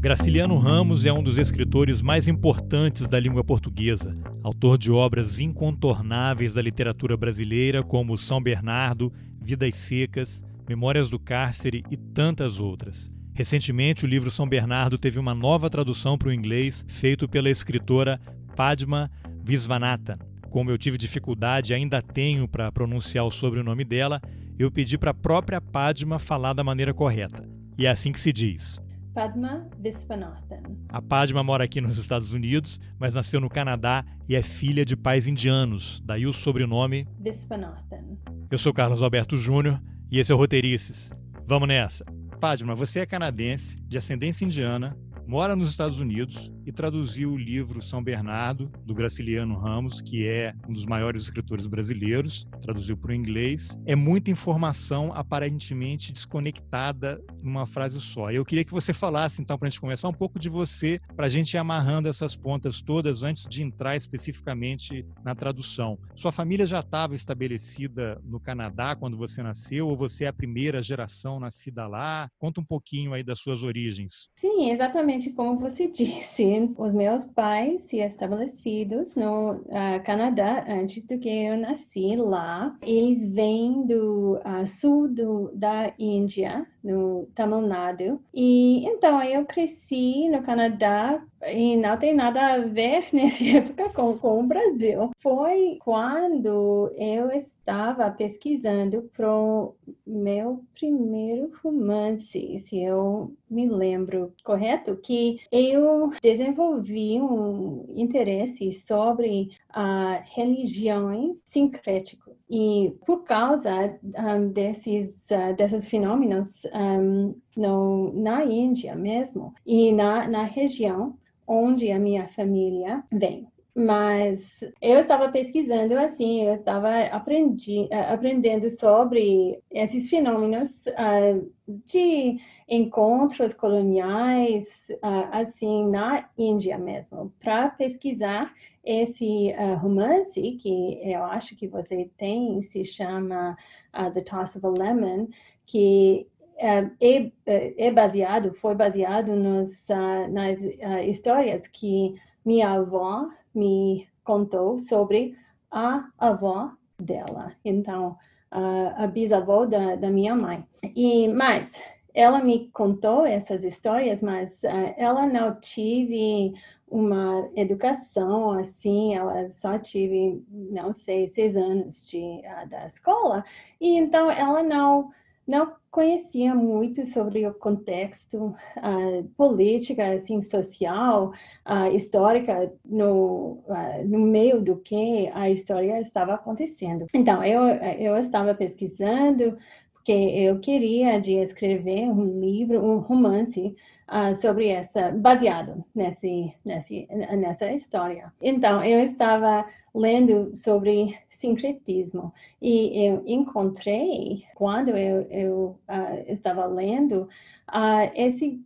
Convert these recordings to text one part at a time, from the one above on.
Graciliano Ramos é um dos escritores mais importantes da língua portuguesa, autor de obras incontornáveis da literatura brasileira como São Bernardo, Vidas Secas, Memórias do Cárcere e tantas outras. Recentemente, o livro São Bernardo teve uma nova tradução para o inglês, feito pela escritora Padma Visvanathan. Como eu tive dificuldade e ainda tenho para pronunciar o sobrenome dela, eu pedi para a própria Padma falar da maneira correta. E é assim que se diz. Padma Viswanathan. A Padma mora aqui nos Estados Unidos, mas nasceu no Canadá e é filha de pais indianos, daí o sobrenome Viswanathan. Eu sou Carlos Alberto Júnior e esse é o Roteirices. Vamos nessa! Padma, você é canadense, de ascendência indiana, mora nos Estados Unidos e traduziu o livro São Bernardo, do Graciliano Ramos, que é um dos maiores escritores brasileiros, traduziu para o inglês. É muita informação aparentemente desconectada numa frase só. Eu queria que você falasse, então, para a gente começar, um pouco de você, para a gente ir amarrando essas pontas todas antes de entrar especificamente na tradução. Sua família já estava estabelecida no Canadá quando você nasceu, ou você é a primeira geração nascida lá? Conta um pouquinho aí das suas origens. Sim, exatamente como você disse. Os meus pais se estabelecidos no uh, Canadá antes do que eu nasci lá. Eles vêm do uh, sul do, da Índia, no Tamil Nadu. E então eu cresci no Canadá e não tem nada a ver nessa época com, com o Brasil. Foi quando eu estava pesquisando para o meu primeiro romance, se eu me lembro correto, que eu desenvolvi um interesse sobre uh, religiões sincréticas. E por causa um, desses, uh, desses fenômenos um, no, na Índia mesmo e na, na região, onde a minha família vem. Mas eu estava pesquisando assim, eu estava aprendi, aprendendo sobre esses fenômenos uh, de encontros coloniais, uh, assim, na Índia mesmo, para pesquisar esse uh, romance que eu acho que você tem, se chama The Toss of a Lemon, que é, é, é, baseado, foi baseado nos, uh, nas uh, histórias que minha avó me contou sobre a avó dela, então uh, a bisavó da, da minha mãe. E mais, ela me contou essas histórias, mas uh, ela não tive uma educação assim, ela só tive, não sei, seis anos de, uh, da escola, e então ela não não conhecia muito sobre o contexto uh, política, assim, social, uh, histórica no, uh, no meio do que a história estava acontecendo. Então, eu, eu estava pesquisando porque eu queria de escrever um livro, um romance uh, sobre essa, baseado nesse, nesse, nessa história. Então, eu estava lendo sobre sincretismo e eu encontrei, quando eu, eu uh, estava lendo, uh, esse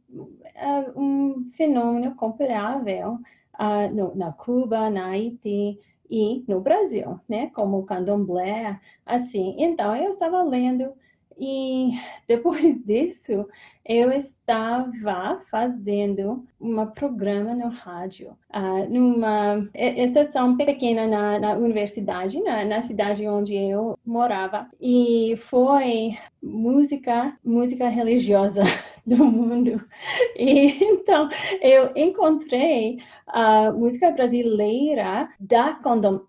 um fenômeno comparável no, na Cuba, na Haiti, e no Brasil, né, como o candomblé, assim. Então, eu estava lendo e depois disso, eu estava fazendo um programa no rádio, uh, numa estação pequena na, na universidade, na, na, cidade onde eu morava. E foi música, música religiosa do mundo. E então eu encontrei a música brasileira da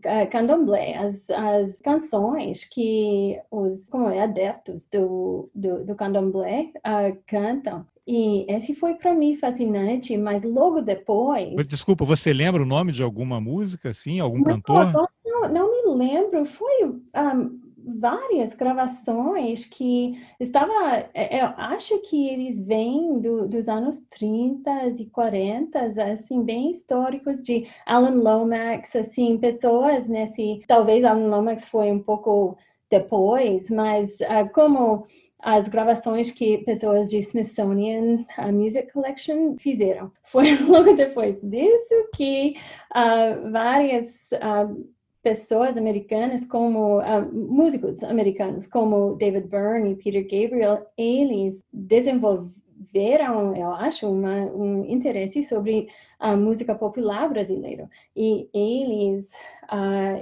eh, candomblé, as, as canções que os como é, adeptos do, do, do candomblé uh, cantam. E esse foi para mim fascinante, mas logo depois. Desculpa, você lembra o nome de alguma música, assim, algum não, cantor? Não, não, me lembro. Foi um, várias gravações que estava, é, eu acho que eles vêm do, dos anos 30 e 40, assim, bem históricos de Alan Lomax, assim, pessoas nesse, talvez Alan Lomax foi um pouco depois, mas uh, como as gravações que pessoas de Smithsonian Music Collection fizeram. Foi logo depois disso que uh, várias uh, pessoas americanas, como uh, músicos americanos, como David Byrne e Peter Gabriel, eles desenvolveram, eu acho, uma, um interesse sobre a música popular brasileira. E eles,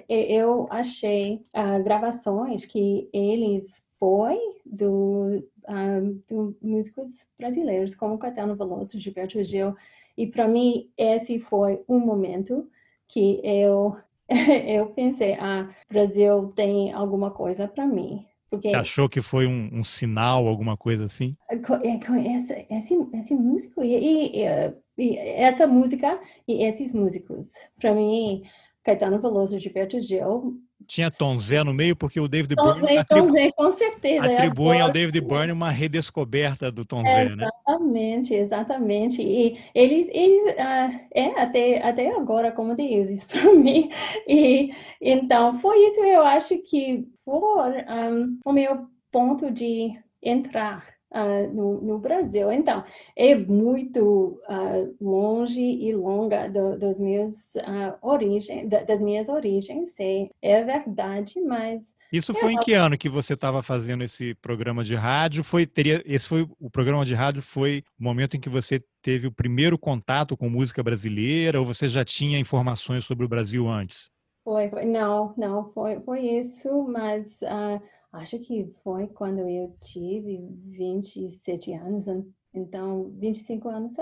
eu achei gravações que eles foi do, um, do músicos brasileiros, como Caetano Veloso, Gilberto Gil, e para mim esse foi um momento que eu eu pensei, ah, Brasil tem alguma coisa para mim. Porque Você achou que foi um, um, sinal, alguma coisa assim? É, com esse, esse, esse músico e, e, e, essa música e esses músicos, para mim, Caetano Veloso, Gilberto Gil, tinha Tom Zé no meio, porque o David Tom Byrne Zé, Tom Zé, com certeza. atribuem ao David Byrne uma redescoberta do Tom Zé, né? Exatamente, exatamente. E eles, eles uh, é até, até agora como deuses para mim. E então foi isso, eu acho que por um, o meu ponto de entrar uh, no, no, Brasil. Então, é muito uh, longe e longa do, dos meus uh, origens, das minhas origens, é, é verdade, mas isso foi em que ano que você estava fazendo esse programa de rádio? Foi teria esse foi o programa de rádio foi o momento em que você teve o primeiro contato com música brasileira ou você já tinha informações sobre o Brasil antes? Foi, foi não, não foi foi isso, mas uh, Acho que foi quando eu tive 27 anos, então 25 anos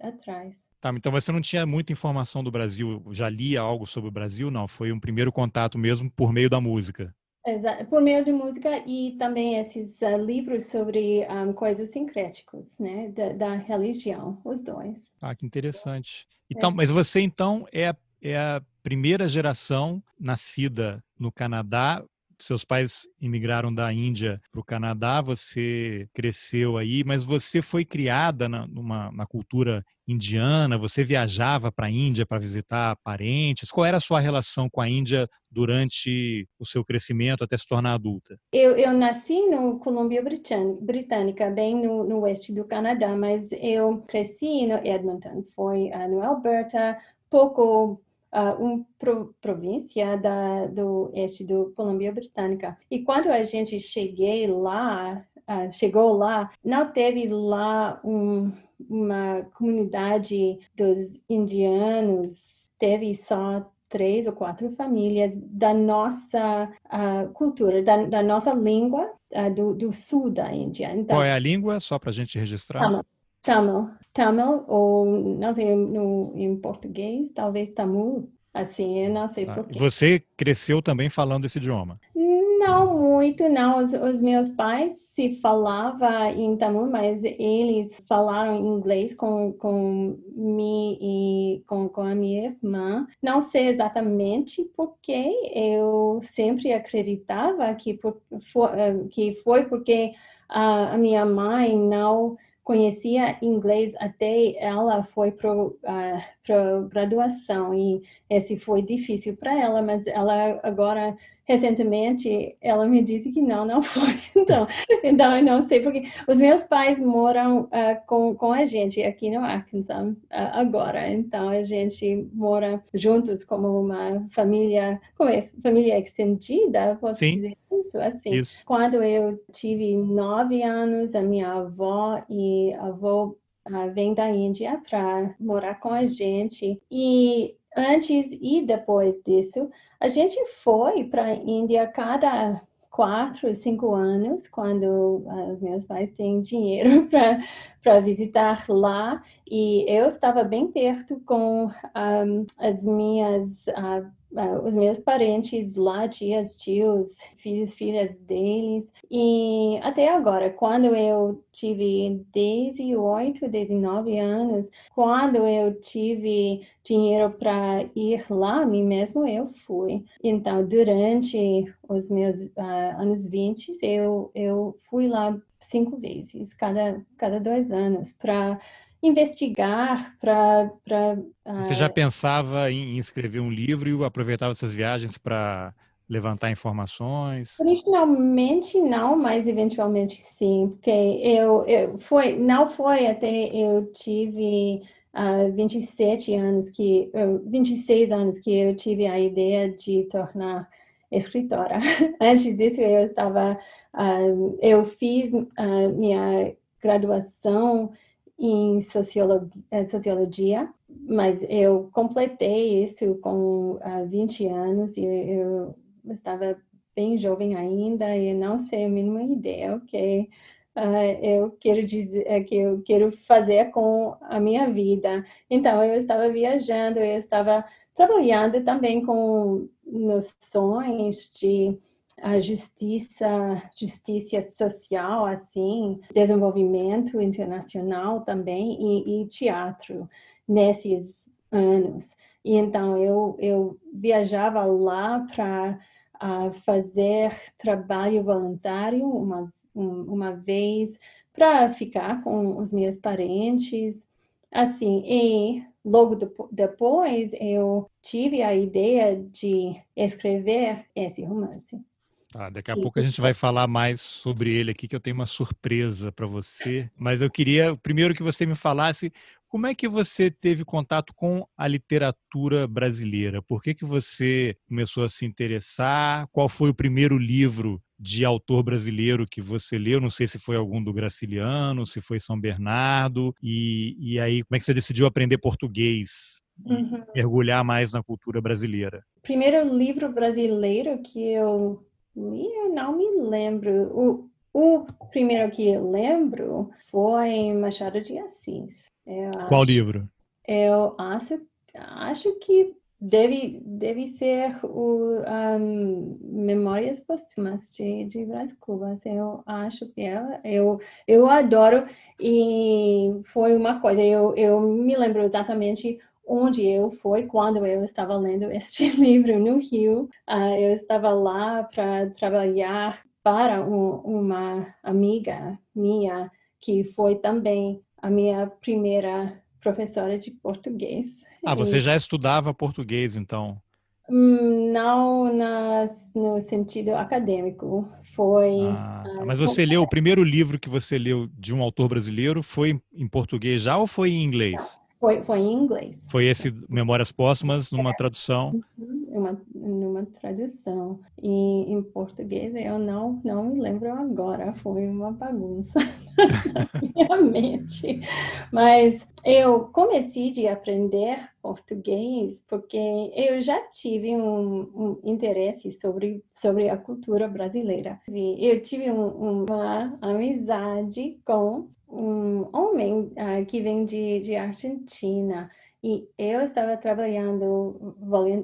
atrás. Tá, então você não tinha muita informação do Brasil, já lia algo sobre o Brasil? Não, foi um primeiro contato mesmo por meio da música. Exato, por meio de música e também esses uh, livros sobre um, coisas sincréticas, né, da, da, religião, os dois. Ah, que interessante. Então, é. mas você então é, é a primeira geração nascida no Canadá seus pais imigraram da Índia para o Canadá, você cresceu aí, mas você foi criada na, numa, na cultura indiana, você viajava para a Índia para visitar parentes. Qual era a sua relação com a Índia durante o seu crescimento até se tornar adulta? Eu, eu nasci no Colômbia Britânica, bem no, no oeste do Canadá, mas eu cresci no Edmonton, foi uh, no Alberta, pouco uh, uma pro, província da, do este do Colômbia Britânica. E quando a gente cheguei lá, uh, chegou lá, não teve lá um, uma comunidade dos indianos, teve só três ou quatro famílias da nossa uh, cultura, da, da, nossa língua uh, do, do, sul da Índia. Então, Qual é a língua, só para a gente registrar? Tamil, Tamil, ou não sei no, em português, talvez Tamil, assim, eu não sei ah, porquê. Você cresceu também falando esse idioma? Não muito, não. Os, os meus pais se falava em Tamil, mas eles falaram inglês com, com mim e com, com a minha irmã. Não sei exatamente porque eu sempre acreditava que, por, for, eh, que foi porque a, a minha mãe não conhecia inglês até ela foi para uh, graduação e esse foi difícil para ela, mas ela agora recentemente ela me disse que não, não foi. Então, então eu não sei porque os meus pais moram uh, com, com a gente aqui no Arkansas uh, agora. Então a gente mora juntos como uma família, como é família extendida, posso Sim. dizer isso assim. Isso. Quando eu tive nove anos, a minha avó e avô uh, vem da Índia para morar com a gente e antes e depois disso, a gente foi para a Índia cada quatro, cinco anos, quando uh, meus pais têm dinheiro para visitar lá. E eu estava bem perto com um, as minhas uh, os meus parentes lá, tias, tios, filhos, filhas deles. E até agora, quando eu tive 18, 19 anos, quando eu tive dinheiro para ir lá, mim mesmo eu fui. Então, durante os meus uh, anos 20, eu, eu fui lá cinco vezes, cada, cada dois anos, para investigar, para. Uh... Você já pensava em escrever um livro e aproveitava essas viagens para levantar informações? Originalmente não, mas eventualmente sim, porque eu, eu foi, não foi até eu tive uh, 27 anos que, uh, 26 anos que eu tive a ideia de tornar escritora. Antes disso eu estava, uh, eu fiz uh, minha graduação em sociologia, eh, sociologia, mas eu completei isso com uh, 20 anos e eu estava bem jovem ainda e não sei a mínima ideia o que uh, eu quero dizer eh, que eu quero fazer com a minha vida. Então eu estava viajando, eu estava trabalhando também com noções de a justiça, justiça social, assim, desenvolvimento internacional também e, e teatro nesses anos. E então eu, eu viajava lá para uh, fazer trabalho voluntário uma, um, uma vez, para ficar com os meus parentes, assim, e logo depois eu tive a ideia de escrever esse romance. Tá, daqui a pouco a gente vai falar mais sobre ele aqui, que eu tenho uma surpresa para você. Mas eu queria primeiro que você me falasse como é que você teve contato com a literatura brasileira? Por que, que você começou a se interessar? Qual foi o primeiro livro de autor brasileiro que você leu? Não sei se foi algum do Graciliano, se foi São Bernardo. E, e aí, como é que você decidiu aprender português? Uhum. Mergulhar mais na cultura brasileira? Primeiro livro brasileiro que eu eu não me lembro. O, o primeiro que eu lembro foi Machado de Assis. Qual livro? Eu acho, acho que deve, deve ser o um, Memórias Póstumas de, de Brás Cubas. Eu acho que ela, eu, eu adoro e foi uma coisa, eu, eu me lembro exatamente onde eu fui quando eu estava lendo este livro no Rio. Uh, eu estava lá para trabalhar para um, uma amiga minha que foi também a minha primeira professora de português. Ah, você e... já estudava português, então? Hum, não na, no sentido acadêmico. Foi. Ah, tá. mas você leu o primeiro livro que você leu de um autor brasileiro foi em português já ou foi em inglês? Foi, foi em inglês. Foi esse Memórias Póstumas numa tradução? Uhum, uma, numa tradução. E em português eu não, não me lembro agora, foi uma bagunça na minha mente. Mas eu comecei a aprender português porque eu já tive um, um interesse sobre, sobre a cultura brasileira. Eu tive um, uma amizade com um homem uh, que vem de, de Argentina e eu estava trabalhando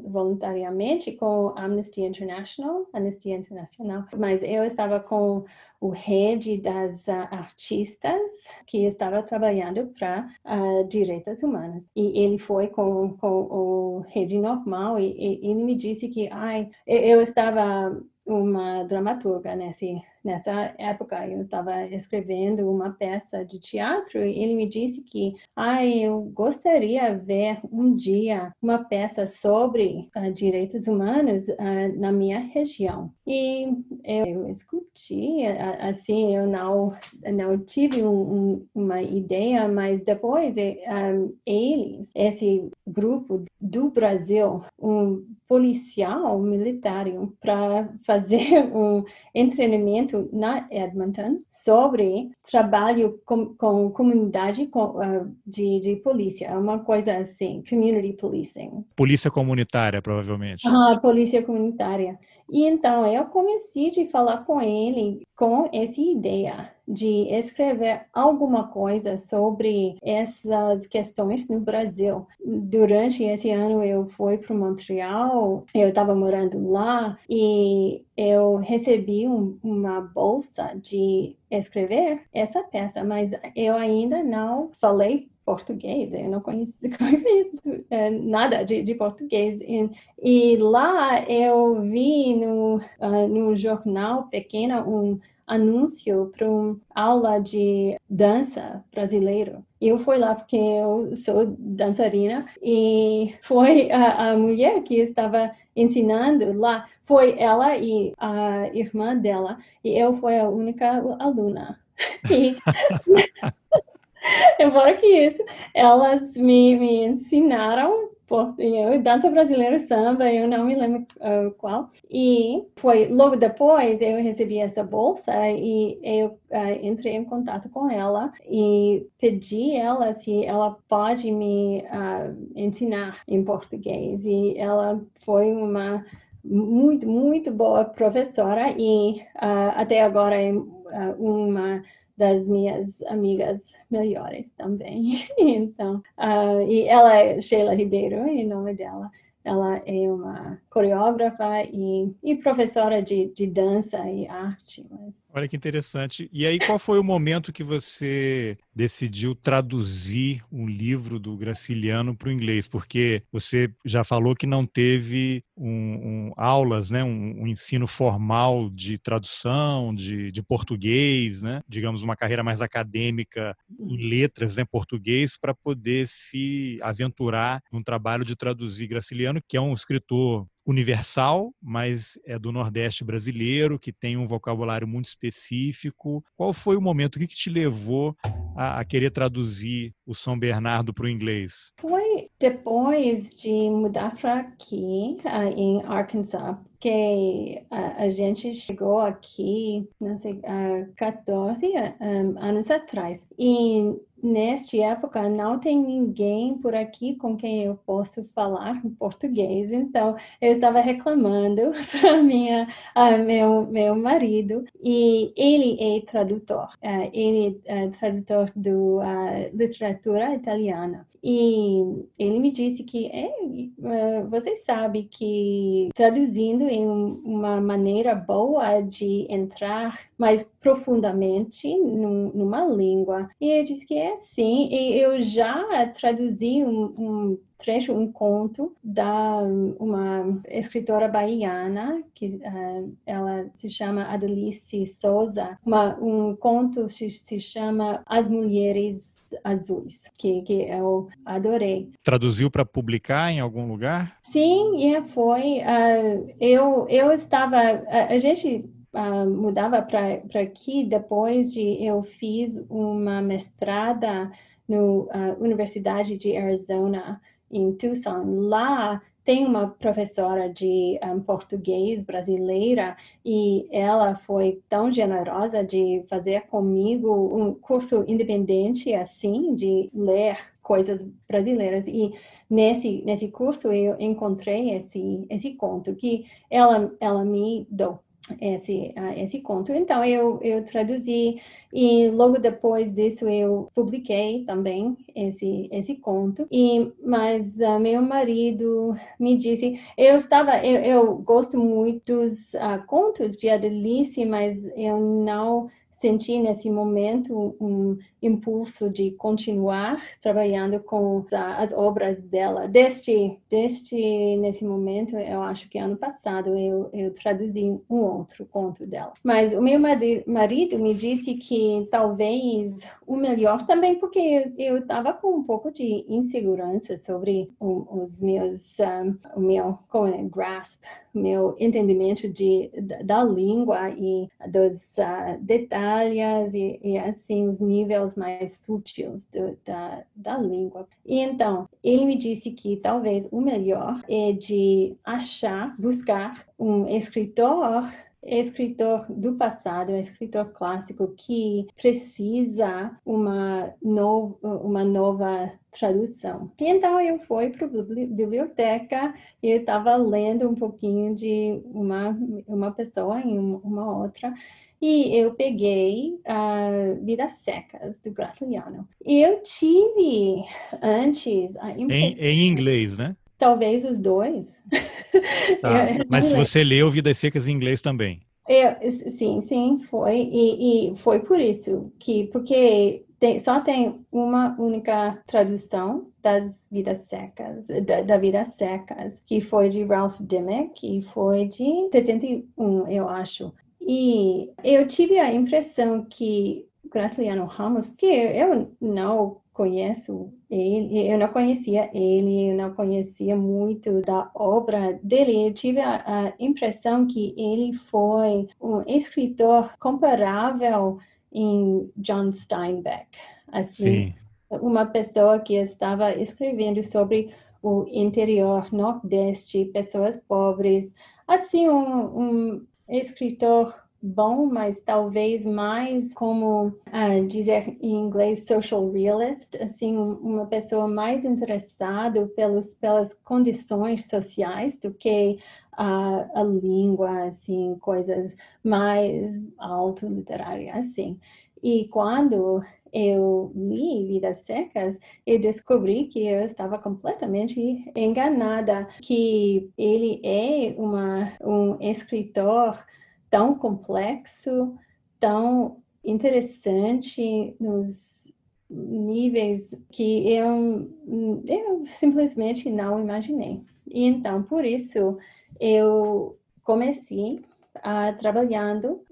voluntariamente com Amnesty International, Amnesty Internacional, mas eu estava com o rede das uh, artistas que estava trabalhando para uh, direitos humanos. E ele foi com, com o rede normal e, e ele me disse que ai, eu estava uma dramaturga nesse nessa época eu estava escrevendo uma peça de teatro e ele me disse que ah, eu gostaria de ver um dia uma peça sobre uh, direitos humanos uh, na minha região. E eu, eu assim eu não não tive um, um, uma ideia mas depois eh, eles esse grupo do Brasil um policial militar para fazer um treinamento na Edmonton sobre trabalho com, com comunidade com, uh, de, de polícia, uma coisa assim, community policing. Polícia comunitária, provavelmente. Ah, polícia comunitária. E então eu comecei a falar com ele com essa ideia de escrever alguma coisa sobre essas questões no Brasil. Durante esse ano eu fui para Montreal, eu estava morando lá e eu recebi um, uma bolsa de escrever essa peça, mas eu ainda não falei português, eu não conheço, conheço é, nada de, de português. E, e, lá eu vi no, uh, no jornal pequeno um anúncio para uma aula de dança brasileiro. Eu fui lá porque eu sou dançarina e foi a, a mulher que estava ensinando lá, foi ela e a irmã dela, e eu fui a única aluna. E, Embora que isso, elas me, me ensinaram dança brasileira samba, eu não me lembro uh, qual. E foi logo depois eu recebi essa bolsa e eu uh, entrei em contato com ela e pedi ela se ela pode me uh, ensinar em português. E ela foi uma muito, muito boa professora e até agora é uma das minhas amigas melhores também. então, uh, e ela é Sheila Ribeiro, em nome dela. Ela é uma coreógrafa e, e professora de, de, dança e arte. Mas... Olha que interessante. E aí, qual foi o momento que você decidiu traduzir um livro do Graciliano para o inglês? Porque você já falou que não teve um, um, aulas, né, um, um, ensino formal de tradução, de, de, português, né, digamos, uma carreira mais acadêmica em letras, né, português, para poder se aventurar num trabalho de traduzir Graciliano, que é um escritor universal, mas é do Nordeste brasileiro, que tem um vocabulário muito específico. Qual foi o momento, o que, que te levou a, a querer traduzir o São Bernardo para o inglês? Foi depois de mudar para aqui, uh, em Arkansas, que a, a, gente chegou aqui, não sei, há 14 um, anos atrás. E nesta época não tem ninguém por aqui com quem eu posso falar português. Então eu estava reclamando para minha meu meu marido e ele é tradutor. Uh, ele é tradutor do uh, literatura italiana. E ele me disse que é, uh, você sabe que traduzindo em uma maneira boa de entrar mais profundamente num, numa língua. E ele disse que é sim. E eu já traduzi um, um trecho, um conto da uma escritora baiana, que uh, ela se chama Adelice Souza. Uma, um conto se, se chama As Mulheres Azuis, que, que eu adorei. Traduziu para publicar em algum lugar? Sim, yeah, foi. Uh, eu, eu estava. A, a gente Uh, mudava para aqui depois de eu fiz uma mestrada na uh, Universidade de Arizona em Tucson. Lá tem uma professora de um, português brasileira e ela foi tão generosa de fazer comigo um curso independente assim de ler coisas brasileiras. E nesse nesse curso eu encontrei esse esse conto que ela ela me deu esse, uh, esse conto. Então, eu, eu traduzi e logo depois disso eu publiquei também esse, esse conto. E, mas uh, meu marido me disse, eu estava, eu, eu gosto muito dos uh, contos de Adelice, mas eu não senti nesse momento um impulso de continuar trabalhando com as obras dela. Desde, desde nesse momento, eu acho que ano passado eu, eu traduzi um outro conto dela. Mas o meu marido me disse que talvez o melhor também porque eu estava com um pouco de insegurança sobre os meus, um, o meu como é, grasp meu entendimento de, da, língua e dos uh, detalhes e, e, assim os níveis mais sutis do, da, da língua. E então, ele me disse que talvez o melhor é de achar, buscar um escritor escritor do passado, um escritor clássico que precisa uma, no, uma nova tradução. E então eu fui para a biblioteca e estava lendo um pouquinho de uma, uma pessoa e uma outra e eu peguei a uh, Vidas Secas do Graciliano. E eu tive antes a impressão... Em, em inglês, né? Talvez os dois. Tá. eu, Mas se você leu Vidas Secas em inglês também? Eu, sim, sim, foi. E, e, foi por isso que, porque tem, só tem uma única tradução das Vidas Secas, da, da Vidas Secas, que foi de Ralph Dimmick e foi de 71, eu acho. E eu tive a impressão que Graciliano Ramos, porque eu não conheço ele, eu não conhecia ele, eu não conhecia muito da obra dele. Eu tive a, a impressão que ele foi um escritor comparável em John Steinbeck. Assim, Sim. uma pessoa que estava escrevendo sobre o interior nordeste, pessoas pobres, assim um, um escritor bom, mas talvez mais como uh, dizer em inglês social realist, assim uma pessoa mais interessada pelos pelas condições sociais do que uh, a língua, assim coisas mais alto literárias, assim. E quando eu li Vidas Secas, eu descobri que eu estava completamente enganada, que ele é uma, um escritor tão complexo, tão interessante nos níveis que eu, eu simplesmente não imaginei. E então, por isso, eu comecei a trabalhando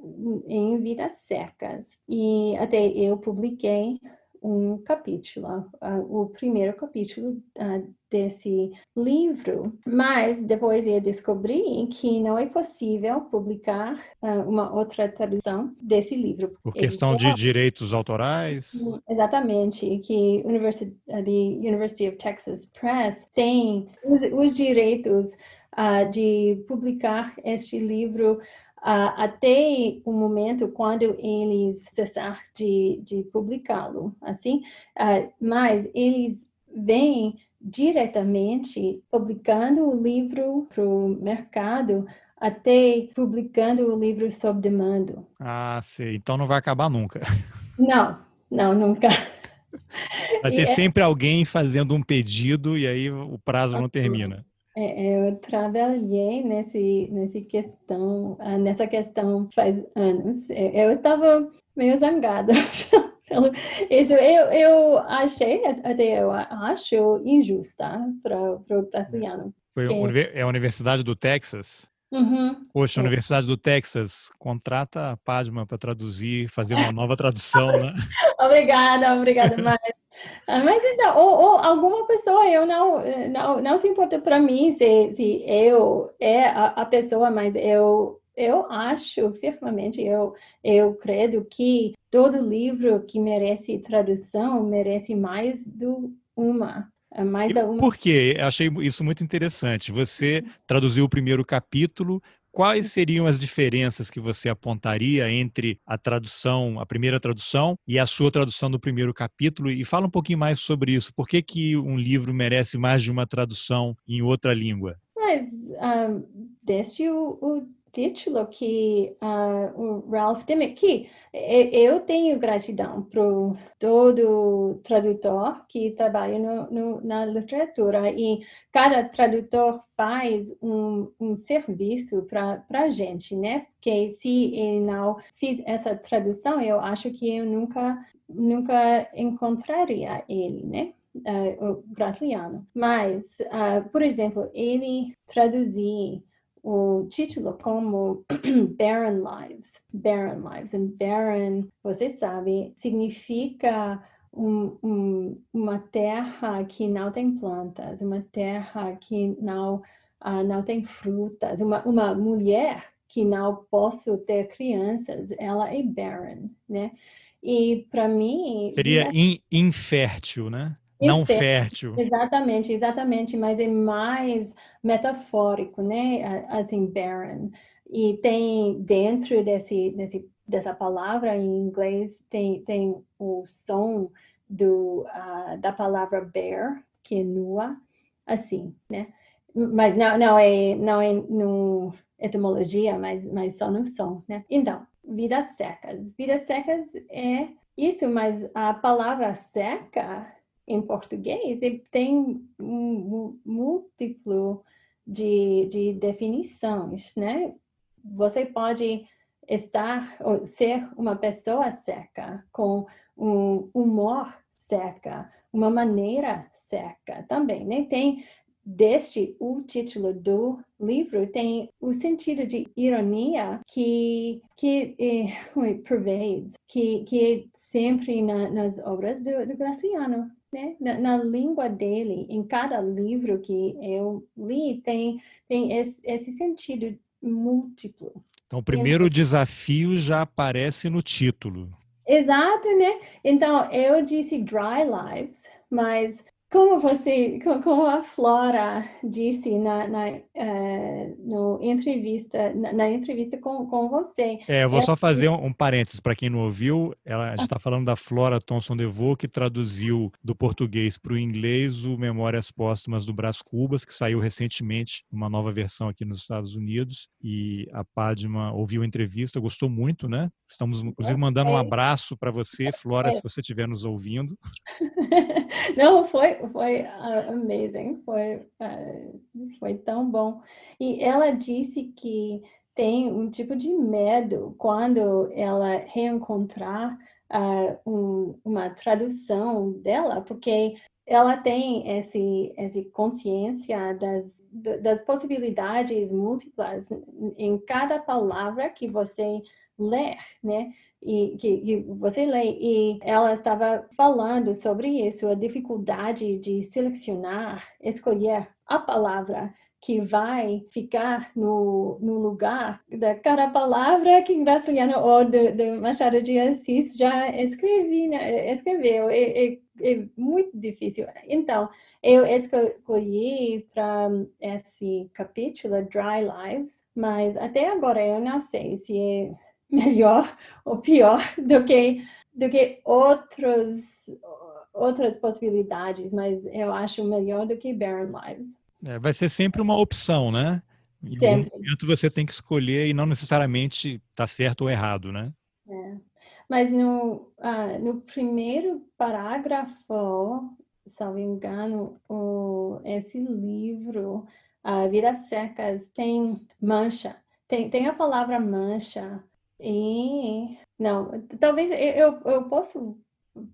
em vidas secas e até eu publiquei um capítulo, uh, o primeiro capítulo uh, desse livro, mas depois eu descobri que não é possível publicar uh, uma outra tradução desse livro. Por questão de direitos autorais? Exatamente, que University, the University of Texas Press tem os, os direitos de publicar este livro Uh, até o momento quando eles cessar de, de publicá-lo, assim, uh, mas eles vêm diretamente publicando o livro para o mercado até publicando o livro sob demanda. Ah, sei. Então não vai acabar nunca. Não, não, nunca. Vai ter e é sempre é... alguém fazendo um pedido e aí o prazo não termina. É, eu trabalhei nesse, nesse questão, ah, nessa questão faz anos. É, eu estava meio zangada isso. Eu, eu achei, até eu acho injusta para o brasileiro. Foi é a Universidade do Texas? Uhum. Poxa, a é. Universidade do Texas contrata a Padma para traduzir, fazer uma nova tradução, né? obrigada, obrigada, mas, ah, mas então, ou, ou, alguma pessoa, eu não, não, não se importa para mim se, se eu é a, a pessoa, mas eu eu acho firmemente, eu, eu creio que todo livro que merece tradução merece mais do uma mais da uma... Por quê? Achei isso muito interessante. Você uhum. traduziu o primeiro capítulo. Quais seriam as diferenças que você apontaria entre a tradução, a primeira tradução e a sua tradução do primeiro capítulo? E fala um pouquinho mais sobre isso. Por que, que um livro merece mais de uma tradução em outra língua? Mas um, ah, desde o, o título que uh, o Ralph Dimmick, que eu tenho gratidão para todo tradutor que trabalha no, no, na literatura e cada tradutor faz um, um serviço para a gente, né? Porque se ele não fiz essa tradução, eu acho que eu nunca, nunca encontraria ele, né? Uh, o brasileiro. Mas, uh, por exemplo, ele traduzir o título como Barren Lives. Barren Lives. E barren, você sabe, significa um, um, uma terra que não tem plantas, uma terra que não, uh, não tem frutas, uma, uma mulher que não posso ter crianças, ela é barren, né? E para mim... Seria in, infértil, né? Não fértil. Exatamente, exatamente, mas é mais metafórico, né? Assim, barren. E tem dentro desse, desse dessa palavra em inglês tem tem o som do uh, da palavra bare, que é nua, assim, né? Mas não não é não é no etimologia, mas mas só no som, né? Então vidas secas. Vidas secas é isso, mas a palavra seca em português tem um múltiplo de, de definições, né? Você pode estar ou ser uma pessoa seca com um humor seca, uma maneira seca também, né? Tem deste o título do livro tem o sentido de ironia que que é, pervade, que que é sempre na, nas obras do, do Graciano, né? Na, na, língua dele, em cada livro que eu li tem tem esse, esse sentido múltiplo. Então, o primeiro desafio já aparece no título. Exato, né? Então, eu disse Dry Lives, mas como você, como a Flora disse na, na uh, no entrevista, na, na, entrevista com, com você. É, eu vou é, só fazer um, um parênteses para quem não ouviu. Ela está falando da Flora Thomson DeVoe, que traduziu do português para o inglês o Memórias Póstumas do Brás Cubas, que saiu recentemente, uma nova versão aqui nos Estados Unidos. E a Padma ouviu a entrevista, gostou muito, né? Estamos, inclusive, mandando um abraço para você, Flora, se você estiver nos ouvindo. Não, foi, foi uh, amazing, foi, uh, foi tão bom. E ela disse que tem um tipo de medo quando ela reencontrar uh, um, uma tradução dela, porque ela tem esse, essa consciência das, das possibilidades múltiplas em cada palavra que você ler, né? E que, que, você lê e ela estava falando sobre isso, a dificuldade de selecionar, escolher a palavra que vai ficar no, no lugar da cada palavra que Graciliano ou do, do Machado de Assis já escrevi, né? escreveu. É, é, é, muito difícil. Então, eu escolhi para esse capítulo Dry Lives, mas até agora eu não sei se é melhor ou pior do que do que outros outras possibilidades, mas eu acho melhor do que Barren Lives. É, vai ser sempre uma opção, né? Em sempre. algum momento você tem que escolher e não necessariamente está certo ou errado, né? É. Mas no, uh, no primeiro parágrafo, me engano, o, esse livro, uh, Vidas Secas, tem mancha. Tem, tem a palavra mancha e não, talvez eu, eu posso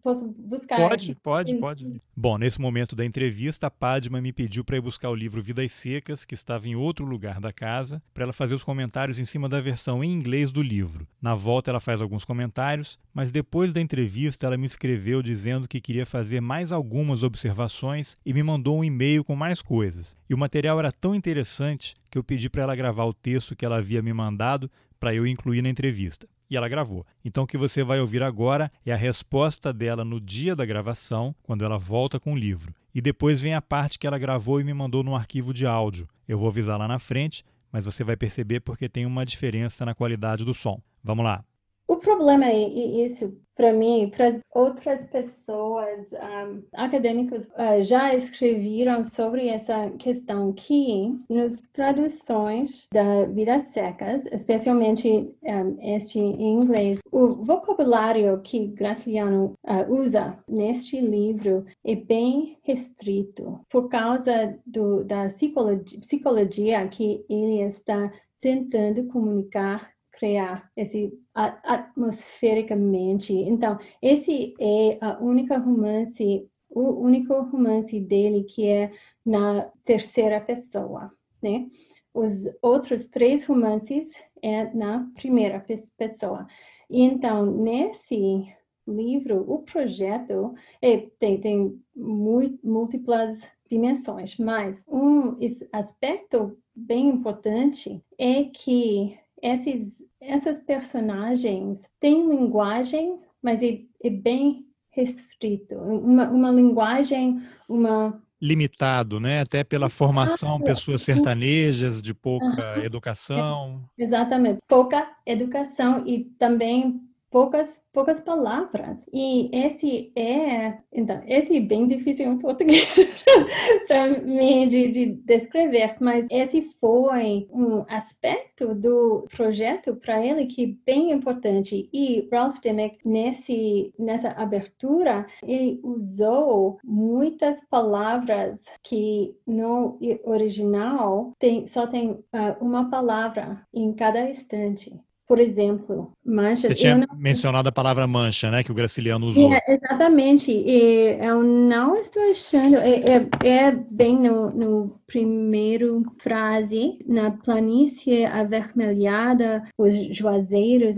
posso buscar. Pode, pode, pode. Bom, nesse momento da entrevista, a Padma me pediu para ir buscar o livro Vidas Secas, que estava em outro lugar da casa, para ela fazer os comentários em cima da versão em inglês do livro. Na volta, ela faz alguns comentários, mas depois da entrevista, ela me escreveu dizendo que queria fazer mais algumas observações e me mandou um e-mail com mais coisas. E o material era tão interessante que eu pedi para ela gravar o texto que ela havia me mandado para eu incluir na entrevista. E ela gravou. Então o que você vai ouvir agora é a resposta dela no dia da gravação, quando ela volta com o livro. E depois vem a parte que ela gravou e me mandou no arquivo de áudio. Eu vou avisar lá na frente, mas você vai perceber porque tem uma diferença na qualidade do som. Vamos lá. O problema é isso, para mim, para outras pessoas, um, acadêmicos uh, já escreveram sobre essa questão que nas traduções da Vidas Secas, especialmente um, este em inglês, o vocabulário que Graciliano uh, usa neste livro é bem restrito por causa do, da psicologia, psicologia que ele está tentando comunicar criar esse atmosfericamente. Então, esse é a única romance, o único romance dele que é na terceira pessoa, né? Os outros três romances é na primeira pessoa. Então, nesse livro, o projeto é, tem, tem múltiplas dimensões, mas um aspecto bem importante é que esses, essas personagens têm linguagem, mas é, é bem restrito. Uma, uma linguagem, uma limitado, né? Até pela formação, pessoas sertanejas de pouca educação. Exatamente, pouca educação e também poucas poucas palavras. E esse é, então, esse é bem difícil em português para mim de, de, descrever, mas esse foi um aspecto do projeto para ele que é bem importante. E Ralph Dimmick, nesse, nessa abertura, ele usou muitas palavras que no original tem, só tem uh, uma palavra em cada instante. Por exemplo, manchas. Você tinha não... mencionado a palavra mancha, né? Que o Graciliano usou. É, exatamente. E eu não estou achando. É, é, é bem no, no primeiro frase. Na planície avermelhada, os juazeiros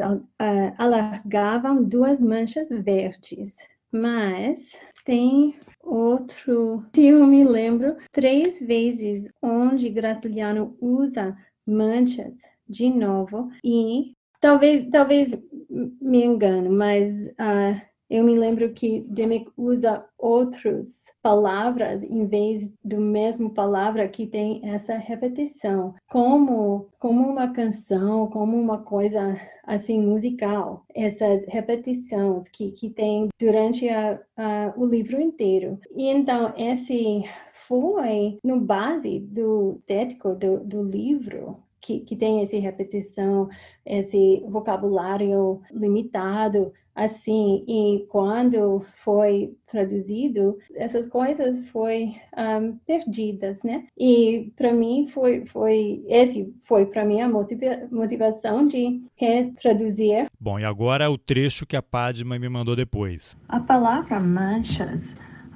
alargavam duas manchas verdes. Mas tem outro, se eu me lembro, três vezes onde Graciliano usa manchas de novo e Talvez, talvez me engano, mas uh, eu me lembro que Dimick usa outras palavras em vez do mesmo palavra que tem essa repetição, como como uma canção, como uma coisa assim musical, essas repetições que que tem durante a, a, o livro inteiro. E então esse foi no base do tético do, do livro que, que tem essa repetição, esse vocabulário limitado, assim, e quando foi traduzido, essas coisas foi um, perdidas, né? E para mim foi, foi, esse foi para mim a motiva motivação de retraduzir. Bom, e agora o trecho que a Padma me mandou depois. A palavra manchas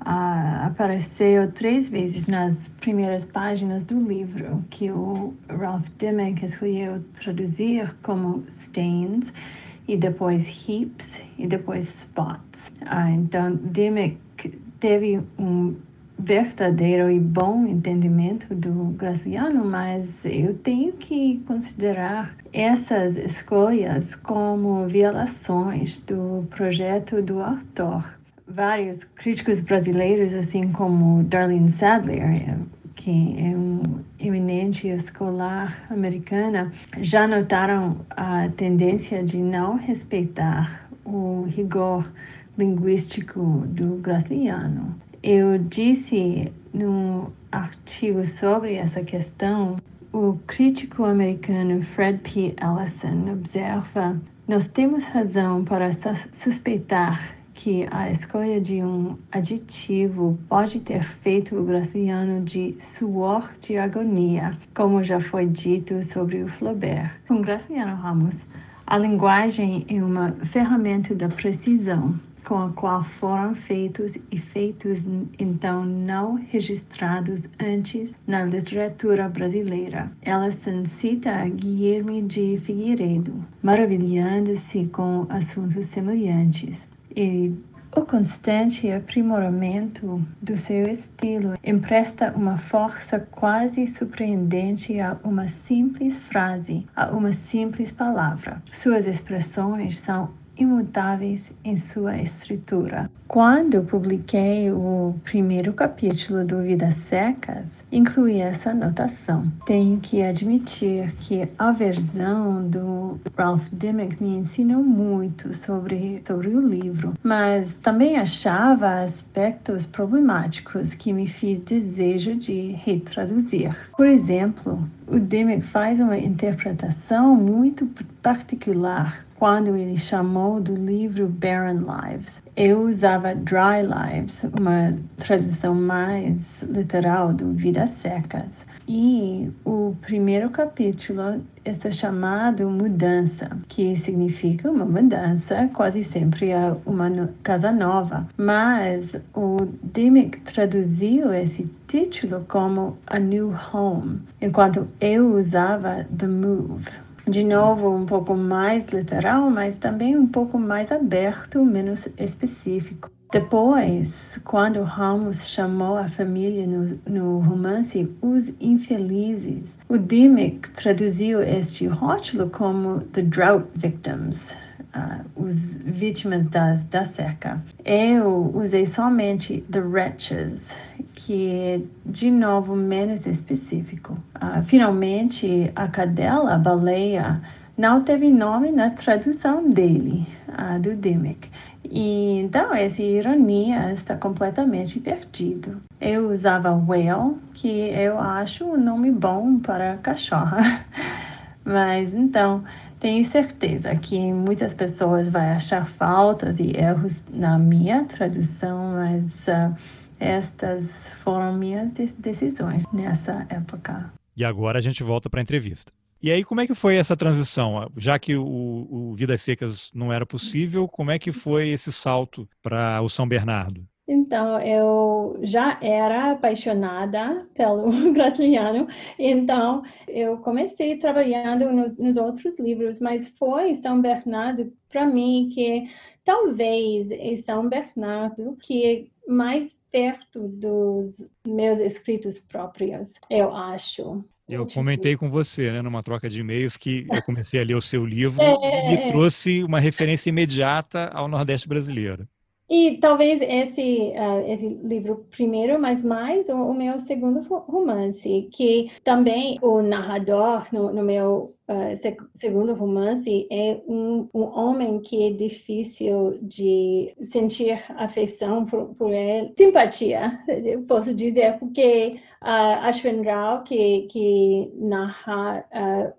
apareceu três vezes nas primeiras páginas do livro, que o Ralph Dimmick escolheu traduzir como stains, e depois heaps, e depois spots. Uh, então, Dimmick teve um verdadeiro e bom entendimento do Graciano, mas eu tenho que considerar essas escolhas como violações do projeto do autor vários críticos brasileiros, assim como Darlene Sadler, que é um eminente escolar americana, já notaram a tendência de não respeitar o rigor linguístico do Graciliano. Eu disse no artigo sobre essa questão, o crítico americano Fred P. Ellison observa: nós temos razão para suspeitar que a escolha de um aditivo pode ter feito o Graciliano de suor de agonia, como já foi dito sobre o Flaubert. Com Graciliano Ramos, a linguagem é uma ferramenta da precisão, com a qual foram feitos efeitos então não registrados antes na literatura brasileira. Ellison cita Guilherme de Figueiredo, maravilhando-se com assuntos semelhantes e o constante aprimoramento do seu estilo empresta uma força quase surpreendente a uma simples frase, a uma simples palavra. Suas expressões são imutáveis em sua estrutura. Quando publiquei o primeiro capítulo do Vidas Secas, incluí essa anotação. Tenho que admitir que a versão do Ralph Dimmick me ensinou muito sobre, sobre o livro, mas também achava aspectos problemáticos que me fiz desejo de retraduzir. Por exemplo, o Dimmick faz uma interpretação muito particular quando ele chamou do livro Barren Lives. Eu usava Dry Lives, uma tradução mais literal do Vidas Secas. E o primeiro capítulo está chamado Mudança, que significa uma mudança, quase sempre é uma casa nova. Mas o Dimmick traduziu esse título como A New Home, enquanto eu usava The Move de novo um pouco mais literal, mas também um pouco mais aberto, menos específico. Depois, quando Ramos chamou a família no, no romance Os Infelizes, o Dimmick traduziu este rótulo como The Drought Victims, uh, os vítimas das, da seca. Eu usei somente The Wretches, que é de novo menos específico. Uh, finalmente, a cadela, a baleia, não teve nome na tradução dele, uh, do Dimmick. E então essa ironia está completamente perdido. Eu usava whale, que eu acho um nome bom para cachorra. Mas então tenho certeza que muitas pessoas vão achar faltas e erros na minha tradução, mas uh, estas foram minhas decisões nessa época. E agora a gente volta para a entrevista. E aí, como é que foi essa transição? Já que o, o Vidas Secas não era possível, como é que foi esse salto para o São Bernardo? Então, eu já era apaixonada pelo Graciliano, então eu comecei trabalhando nos, nos outros livros, mas foi São Bernardo para mim que talvez é São Bernardo que é mais perto dos meus escritos próprios, eu acho. Eu comentei com você, né, numa troca de e-mails, que eu comecei a ler o seu livro é... e me trouxe uma referência imediata ao Nordeste brasileiro. E talvez esse, uh, esse livro primeiro, mas mais o, o, meu segundo romance, que também o narrador no, no meu uh, segundo romance é um, um homem que é difícil de sentir afeição por, por ele, simpatia, eu posso dizer, porque uh, Ashwin Rao, que, que narra...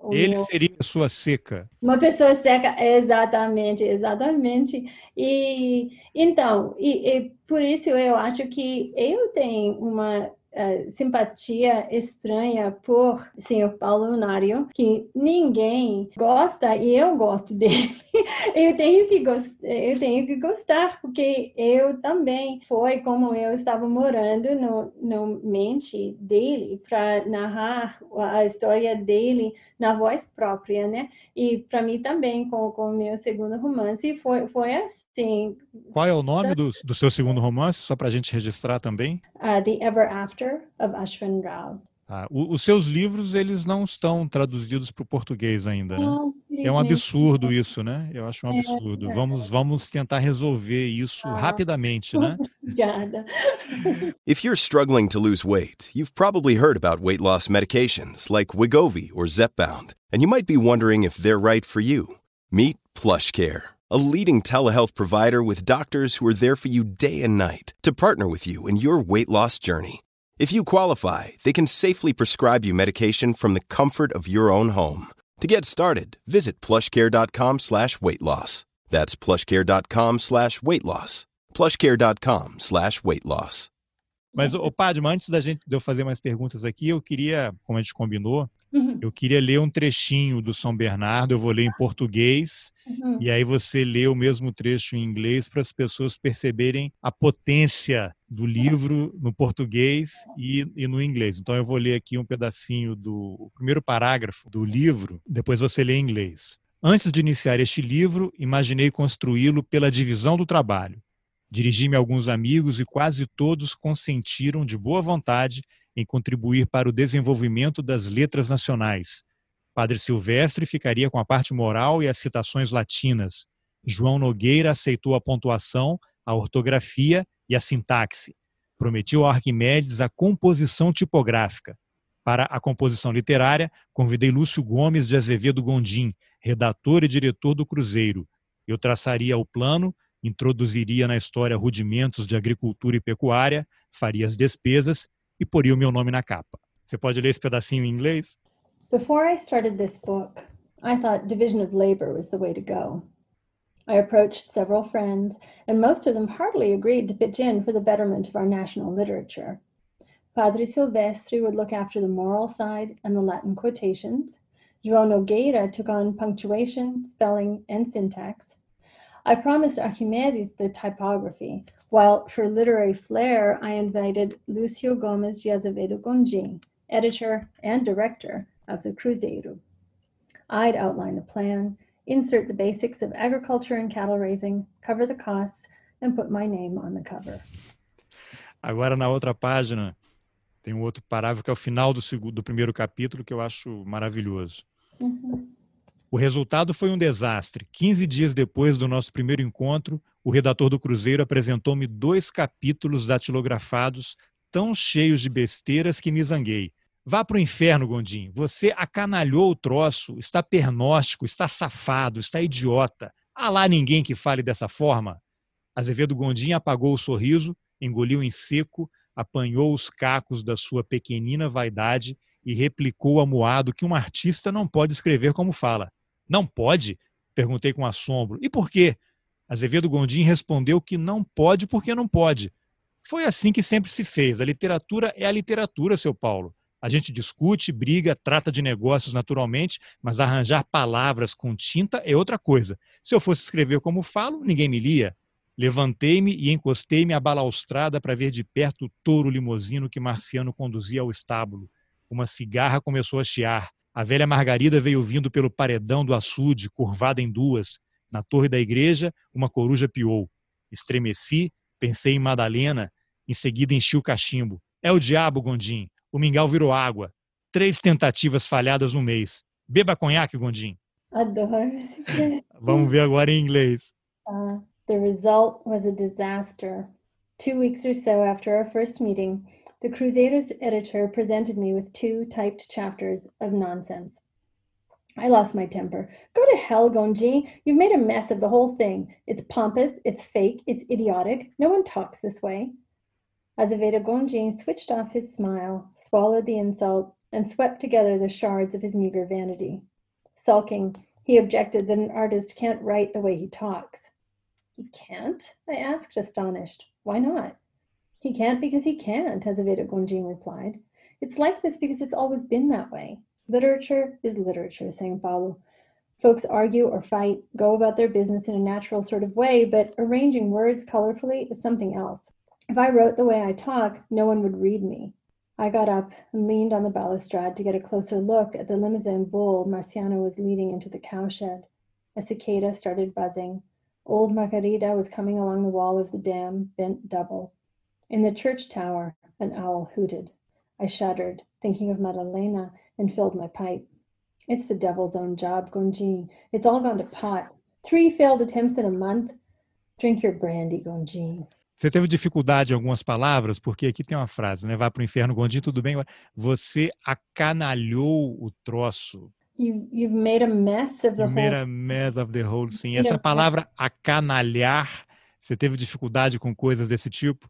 Uh, ele meu... seria a sua seca. Uma pessoa seca, exatamente, exatamente. E então, e, e por isso eu acho que eu tenho uma uh, simpatia estranha por senhor Paulo Lunário, que ninguém gosta e eu gosto dele. eu tenho que eu tenho que gostar porque eu também foi como eu estava morando no, no mente dele para narrar a história dele na voz própria, né? E para mim também com o meu segundo romance foi foi assim. Qual é o nome do, do seu segundo romance só para a gente registrar também? Uh, The Ever After of Ashwin Rao. Ah, os seus livros eles não estão traduzidos para o português ainda, né? Não, é um absurdo isso, né? Eu acho um absurdo. É, vamos vamos tentar resolver isso ah, rapidamente, né? Obrigada. If you're struggling to lose weight, you've probably heard about weight loss medications like Wigovi or Zepbound, and you might be wondering if they're right for you. Meet PlushCare, a leading telehealth provider with doctors who are there for you day and night to partner with you in your weight loss journey. If you qualify, they can safely prescribe you medication from the comfort of your own home. To get started, visit plushcare.com slash weight loss. That's plushcare.com slash weight loss. plushcare.com slash weight loss. Mas, o Padma, antes da gente, de eu fazer mais perguntas aqui, eu queria, como a gente combinou. Eu queria ler um trechinho do São Bernardo, eu vou ler em português, uhum. e aí você lê o mesmo trecho em inglês para as pessoas perceberem a potência do livro no português e, e, no inglês. Então eu vou ler aqui um pedacinho do primeiro parágrafo do livro, depois você lê em inglês. Antes de iniciar este livro, imaginei construí-lo pela divisão do trabalho. Dirigi-me a alguns amigos e quase todos consentiram de boa vontade em contribuir para o desenvolvimento das letras nacionais. Padre Silvestre ficaria com a parte moral e as citações latinas. João Nogueira aceitou a pontuação, a ortografia e a sintaxe. Prometiu a Arquimedes a composição tipográfica. Para a composição literária, convidei Lúcio Gomes de Azevedo Gondim, redator e diretor do Cruzeiro. Eu traçaria o plano, introduziria na história rudimentos de agricultura e pecuária, faria as despesas e poria o meu nome na capa. Você pode ler esse pedacinho em inglês? Before I started this book, I thought division of labor was the way to go. I approached several friends, and most of them heartily agreed to pitch in for the betterment of our national literature. Padre Silvestre would look after the moral side and the Latin quotations. João Nogueira took on punctuation, spelling, and syntax. I promised Archimedes the typography, while for literary flair, I invited Lucio Gomez de Azevedo Gondim, editor and director of the Cruzeiro. I'd outline the plan, insert the basics of agriculture and cattle raising, cover the costs, and put my name on the cover. Agora, na outra página, tem um outro parágrafo que é o final do, segundo, do primeiro capítulo que eu acho maravilhoso. Uhum. O resultado foi um desastre. 15 dias depois do nosso primeiro encontro, o redator do Cruzeiro apresentou-me dois capítulos datilografados tão cheios de besteiras que me zanguei. Vá para o inferno, Gondim. Você acanalhou o troço, está pernóstico, está safado, está idiota. Há lá ninguém que fale dessa forma. Azevedo Gondim apagou o sorriso, engoliu em seco, apanhou os cacos da sua pequenina vaidade e replicou amuado que um artista não pode escrever como fala. Não pode? Perguntei com assombro. E por quê? Azevedo Gondim respondeu que não pode porque não pode. Foi assim que sempre se fez. A literatura é a literatura, seu Paulo. A gente discute, briga, trata de negócios naturalmente, mas arranjar palavras com tinta é outra coisa. Se eu fosse escrever como falo, ninguém me lia. Levantei-me e encostei-me à balaustrada para ver de perto o touro limosino que Marciano conduzia ao estábulo. Uma cigarra começou a chiar. A velha Margarida veio vindo pelo paredão do açude, curvada em duas. Na torre da igreja, uma coruja piou. Estremeci, pensei em Madalena, em seguida enchi o cachimbo. É o diabo, Gondim. O mingau virou água. Três tentativas falhadas no mês. Beba conhaque, Gondim. Adoro esse Vamos ver agora em inglês. Uh, the result was a disaster. Two weeks or so after our first meeting, the Crusaders editor presented me with two typed chapters of nonsense. I lost my temper. Go to hell, Gonji. You've made a mess of the whole thing. It's pompous, it's fake, it's idiotic. No one talks this way. Azevedo Gonjin switched off his smile, swallowed the insult, and swept together the shards of his meager vanity. Sulking, he objected that an artist can't write the way he talks. He can't? I asked, astonished. Why not? He can't because he can't, Azevedo Gonjin replied. It's like this because it's always been that way. Literature is literature, sang Paulo. Folks argue or fight, go about their business in a natural sort of way, but arranging words colorfully is something else. If I wrote the way I talk, no one would read me. I got up and leaned on the balustrade to get a closer look at the limousine bull Marciano was leading into the cowshed. A cicada started buzzing. Old Margarida was coming along the wall of the dam, bent double. In the church tower, an owl hooted. I shuddered, thinking of Madalena, and filled my pipe. It's the devil's own job, Gonji. It's all gone to pot. Three failed attempts in a month. Drink your brandy, Gonji. Você teve dificuldade em algumas palavras, porque aqui tem uma frase, né? Vai para o inferno, Gondim, tudo bem. Você acanalhou o troço. You, you've made a mess of the you whole... made a mess of the whole thing. Essa palavra acanalhar, você teve dificuldade com coisas desse tipo?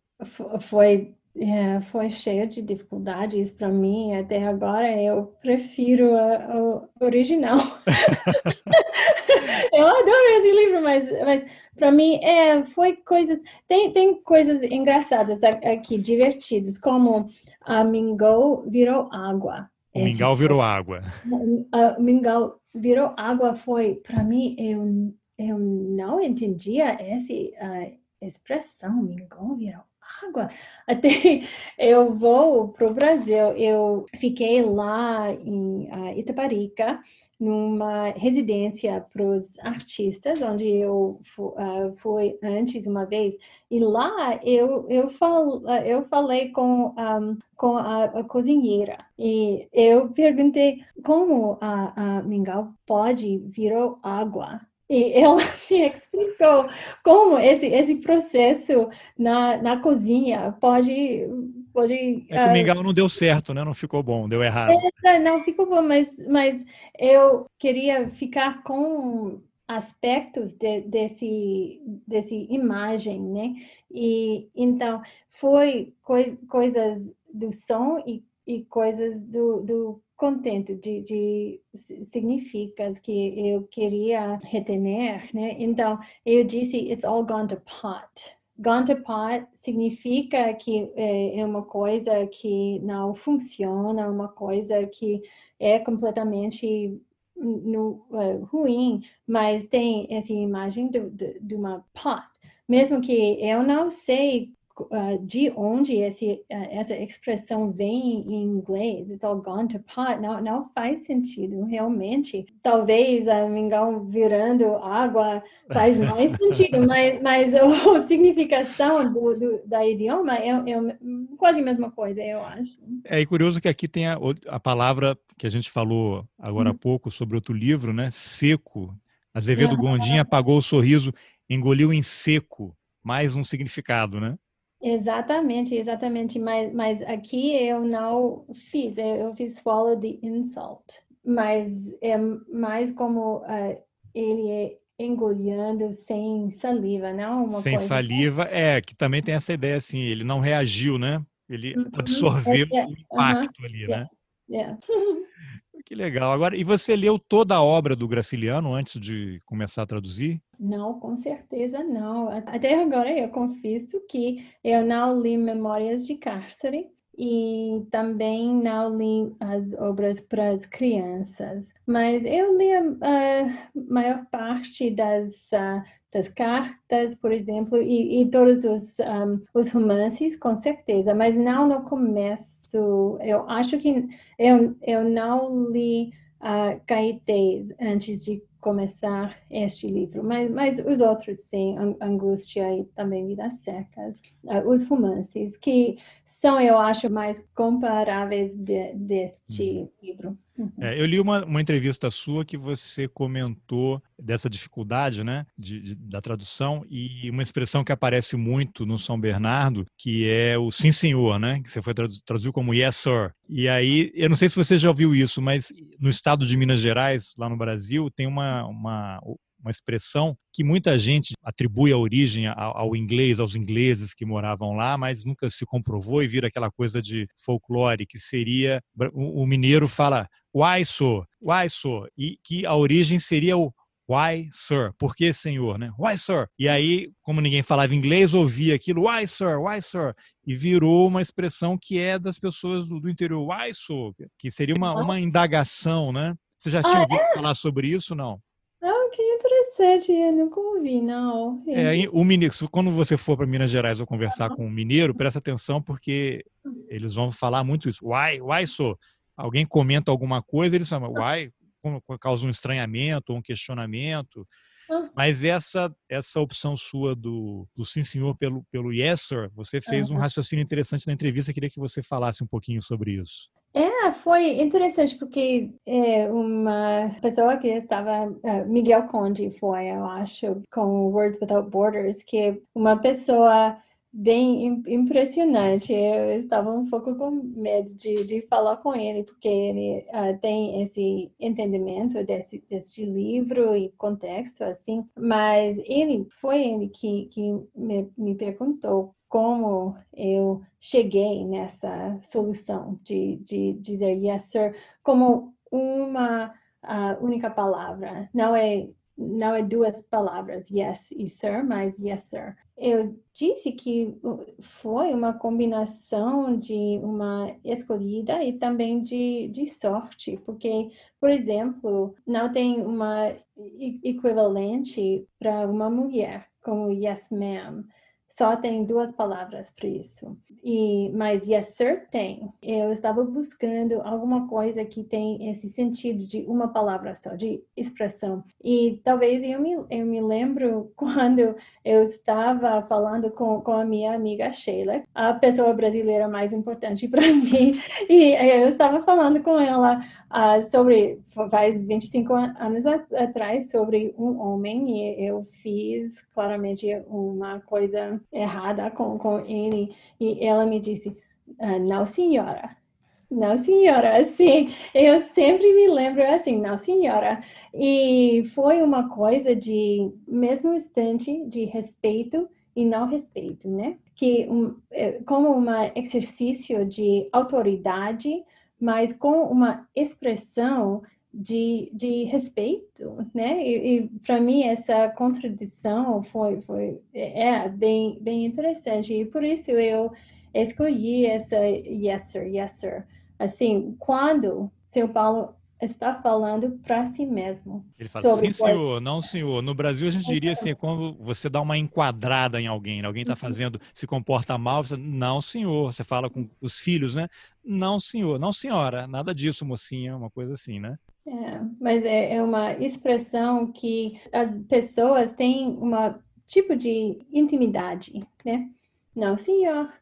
Foi, é, foi cheio de dificuldades para mim. Até agora eu prefiro o original. eu adoro esse livro, mas, mas para mim é, foi coisas. Tem, tem coisas engraçadas aqui, divertidas, como a mingau virou água. O mingau virou água. A mingau virou água foi, para mim, eu, eu não entendia essa uh, expressão, mingau virou água. Até eu vou para o Brasil, eu fiquei lá em uh, Itaparica, numa residência para os artistas, onde eu uh, fui antes uma vez, e lá eu, eu, fal, eu falei com, um, com a, a, cozinheira, e eu perguntei como a, a mingau pode virar água. E ela me explicou como esse, esse processo na, na cozinha pode pode. É que o mingau não deu certo, né? Não ficou bom, deu errado. É, não ficou bom, mas, mas eu queria ficar com aspectos de, desse desse imagem, né? E então foi coi, coisas do som e, e coisas do, do contente de, de significas que eu queria retener, né? Então eu disse it's all gone to pot Gantapot significa que é, é uma coisa que não funciona, uma coisa que é completamente no, uh, ruim, mas tem essa imagem de, de, uma pot. Mesmo que eu não sei de onde esse, uh, essa expressão vem em inglês, it's all gone to pot, não, não faz sentido, realmente. Talvez a mingau virando água faz mais sentido, mas, mas a significação do, do, da idioma é, é, quase a mesma coisa, eu acho. É curioso que aqui tem a, a palavra que a gente falou agora há hum. pouco sobre outro livro, né? Seco. Azevedo Gondim apagou o sorriso, engoliu em seco. Mais um significado, né? Exatamente, exatamente. Mas, mas aqui eu não fiz, eu fiz swallow the insult. Mas é mais como uh, ele é engolindo sem saliva, não? Uma sem saliva, é, que também tem essa ideia assim, ele não reagiu, né? Ele uhum. absorveu é, o impacto ali, né? Yeah. Que legal. Agora, e você leu toda a obra do Graciliano antes de começar a traduzir? Não, com certeza não. Até agora eu confesso que eu não li Memórias de Cárcere e também não li as obras para as crianças, mas eu li a, a maior parte das uh, das cartas, por exemplo, e, e todos os, um, os romances, com certeza, mas não no começo. Eu acho que eu, eu não li uh, Caetés antes de começar este livro, mas, mas os outros sim, Angústia e também Vidas Secas, uh, os romances, que são, eu acho, mais comparáveis de, deste uhum. livro. Uhum. É, eu li uma, uma entrevista sua que você comentou dessa dificuldade né, de, de, da tradução e uma expressão que aparece muito no São Bernardo, que é o sim senhor, né? Que você foi traduziu como yes sir. E aí, eu não sei se você já ouviu isso, mas no estado de Minas Gerais, lá no Brasil, tem uma, uma uma expressão que muita gente atribui a origem ao, ao, inglês, aos ingleses que moravam lá, mas nunca se comprovou e vira aquela coisa de folclore, que seria o, o mineiro fala why so, why so, e que a origem seria o Why, sir? Por que, senhor? Né? Why, sir? E aí, como ninguém falava inglês, ouvia aquilo, why, sir? Why, sir? E virou uma expressão que é das pessoas do, do interior, why, so? Que seria uma, uma indagação, né? Você já tinha ah, ouvido é? falar sobre isso, não? Que interessante, eu nunca ouvi, não. É, o mineiro, quando você for para Minas Gerais ou conversar com um mineiro, presta atenção porque eles vão falar muito isso. Why, why so? Alguém comenta alguma coisa, eles falam, why, causa um estranhamento, um questionamento. Mas essa essa opção sua do, do sim senhor pelo, pelo yes sir, você fez um raciocínio interessante na entrevista, queria que você falasse um pouquinho sobre isso. É, foi interessante porque é, uma pessoa que estava, uh, Miguel Conde foi, eu acho, com Words Without Borders, que é uma pessoa bem impressionante. Eu estava um pouco com medo de, de falar com ele, porque ele uh, tem esse entendimento desse, desse livro e contexto, assim. Mas ele foi ele que, que me, me perguntou como eu cheguei nessa solução de, de dizer yes, sir, como uma uh, única palavra. Não é não é duas palavras, yes e sir, mas yes, sir. Eu disse que foi uma combinação de uma escolhida e também de, de sorte, porque, por exemplo, não tem uma equivalente para uma mulher como yes, ma'am só tem duas palavras para isso. E mas yes sir tem. Eu estava buscando alguma coisa que tem esse sentido de uma palavra só, de expressão. E talvez eu me, eu me lembro quando eu estava falando com, com a minha amiga Sheila, a pessoa brasileira mais importante para mim, e eu estava falando com ela uh, sobre faz 25 anos atrás sobre um homem e eu fiz claramente uma coisa errada com, com ele. E ela me disse, ah, não senhora, não senhora, assim, eu sempre me lembro assim, não senhora, e foi uma coisa de, mesmo instante, de respeito e não respeito, né? Que um, é, como um exercício de autoridade, mas com uma expressão de, de respeito, né? E, e para mim essa contradição foi, foi é bem, bem interessante e por isso eu escolhi essa yes sir, yes sir. Assim, quando São Paulo está falando para si mesmo. Ele fala, sim, senhor, não, senhor. No Brasil, a gente diria assim, quando você dá uma enquadrada em alguém, alguém está uhum. fazendo, se comporta mal, você, não, senhor. Você fala com os filhos, né? Não, senhor, não, senhora, nada disso, mocinha, uma coisa assim, né? É, mas é, é uma expressão que as pessoas têm um tipo de intimidade, né? Não, senhor,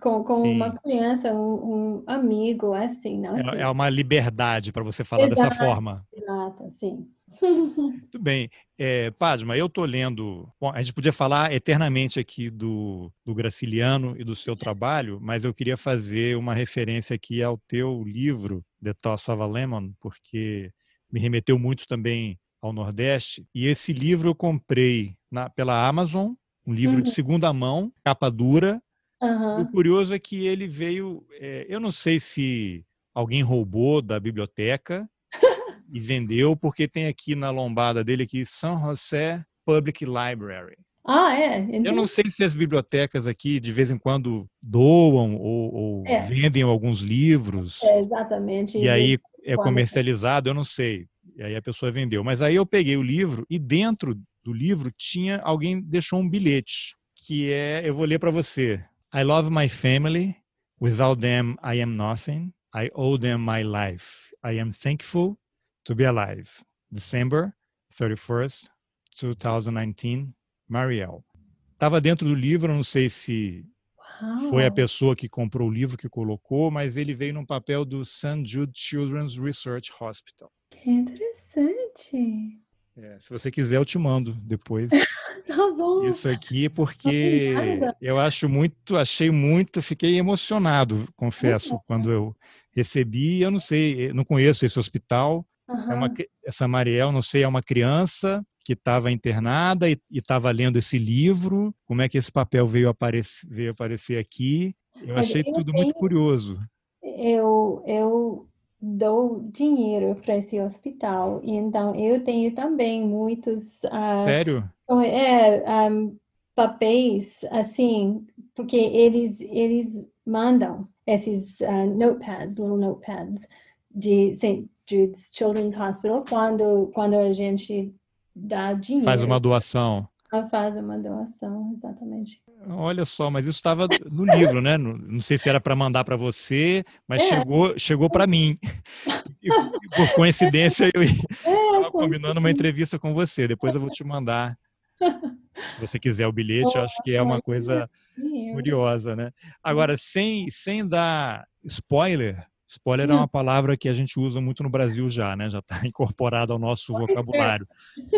com, com uma criança, um, um, amigo, assim, não é, é uma liberdade para você falar Exato. dessa forma. Exato, sim. Muito bem. É, Padma, eu estou lendo. Bom, a gente podia falar eternamente aqui do, do Graciliano e do seu trabalho, mas eu queria fazer uma referência aqui ao teu livro, The Toss of a Lemon, porque me remeteu muito também ao Nordeste. E esse livro eu comprei na, pela Amazon, um livro uhum. de segunda mão, capa dura. Uhum. O curioso é que ele veio. É, eu não sei se alguém roubou da biblioteca e vendeu, porque tem aqui na lombada dele aqui São José Public Library. Ah, é? Entendi. Eu não sei se as bibliotecas aqui de vez em quando doam ou, ou é. vendem alguns livros. É, exatamente. E aí é comercializado, eu não sei. E aí a pessoa vendeu. Mas aí eu peguei o livro e dentro do livro tinha alguém deixou um bilhete que é, eu vou ler para você. I love my family. Without them I am nothing. I owe them my life. I am thankful to be alive. December 31st, 2019, Marielle. Estava dentro do livro, não sei se Uau. foi a pessoa que comprou o livro que colocou, mas ele veio num papel do St. Jude Children's Research Hospital. Que interessante. É, se você quiser, eu te mando depois. tá bom. Isso aqui, porque eu acho muito, achei muito, fiquei emocionado, confesso, quando eu recebi. Eu não sei, não conheço esse hospital, Uhum. É uma, essa Mariel, não sei, é uma criança que estava internada e estava lendo esse livro. Como é que esse papel veio aparecer, veio aparecer aqui? Eu achei eu tudo tenho, muito curioso. Eu, eu dou dinheiro para esse hospital, e então eu tenho também muitos. Uh, Sério? É, um, papéis assim, porque eles, eles mandam esses uh, notepads, little notepads, de, Jude's Children's Hospital quando, quando a gente dá dinheiro. Faz uma doação. Faz uma doação, exatamente. Olha só, mas isso estava no livro, né? Não sei se era para mandar para você, mas é. chegou, chegou para mim. E, por coincidência, eu estava é, combinando uma entrevista com você. Depois eu vou te mandar. Se você quiser o bilhete, eu acho que é uma coisa curiosa, né? Agora, sem, sem dar spoiler, Spoiler é uma palavra que a gente usa muito no Brasil já, né? Já está incorporada ao nosso vocabulário.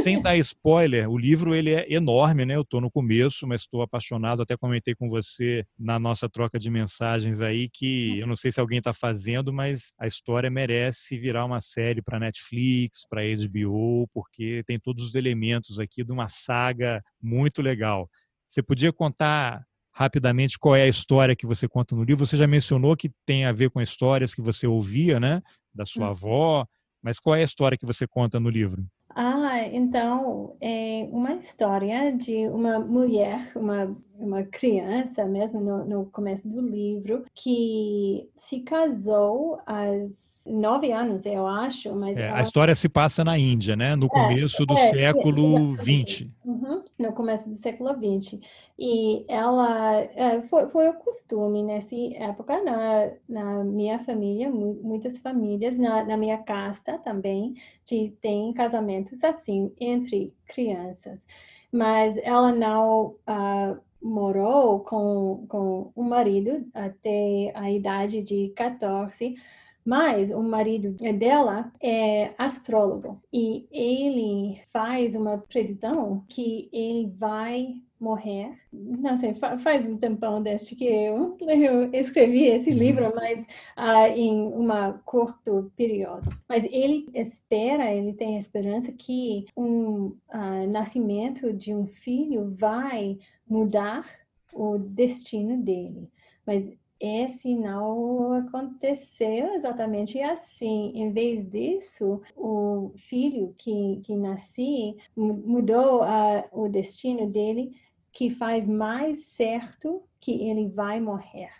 Sem dar spoiler, o livro ele é enorme, né? Eu estou no começo, mas estou apaixonado. Até comentei com você na nossa troca de mensagens aí que eu não sei se alguém está fazendo, mas a história merece virar uma série para Netflix, para HBO, porque tem todos os elementos aqui de uma saga muito legal. Você podia contar rapidamente qual é a história que você conta no livro. Você já mencionou que tem a ver com histórias que você ouvia, né, da sua hum. avó, mas qual é a história que você conta no livro? Ah, então é uma história de uma mulher, uma, uma criança mesmo no, no começo do livro, que se casou aos nove anos, eu acho. Mas é, ela... A história se passa na Índia, né? No é, começo do é, século XX. Uhum, no começo do século XX. E ela é, foi, foi o costume nessa época na, na minha família, muitas famílias, na, na minha casta também, de tem casamentos assim entre crianças. Mas ela não uh, morou com, com o marido até a idade de 14 mas o marido dela é astrólogo e ele faz uma predição que ele vai morrer. Não sei, faz um tempão desde que eu, eu escrevi esse uhum. livro, mas uh, em um curto período. Mas ele espera, ele tem esperança que um uh, nascimento de um filho vai mudar o destino dele. Mas esse não aconteceu exatamente assim. Em vez disso, o filho que, que nasci mudou o destino dele, que faz mais certo que ele vai morrer.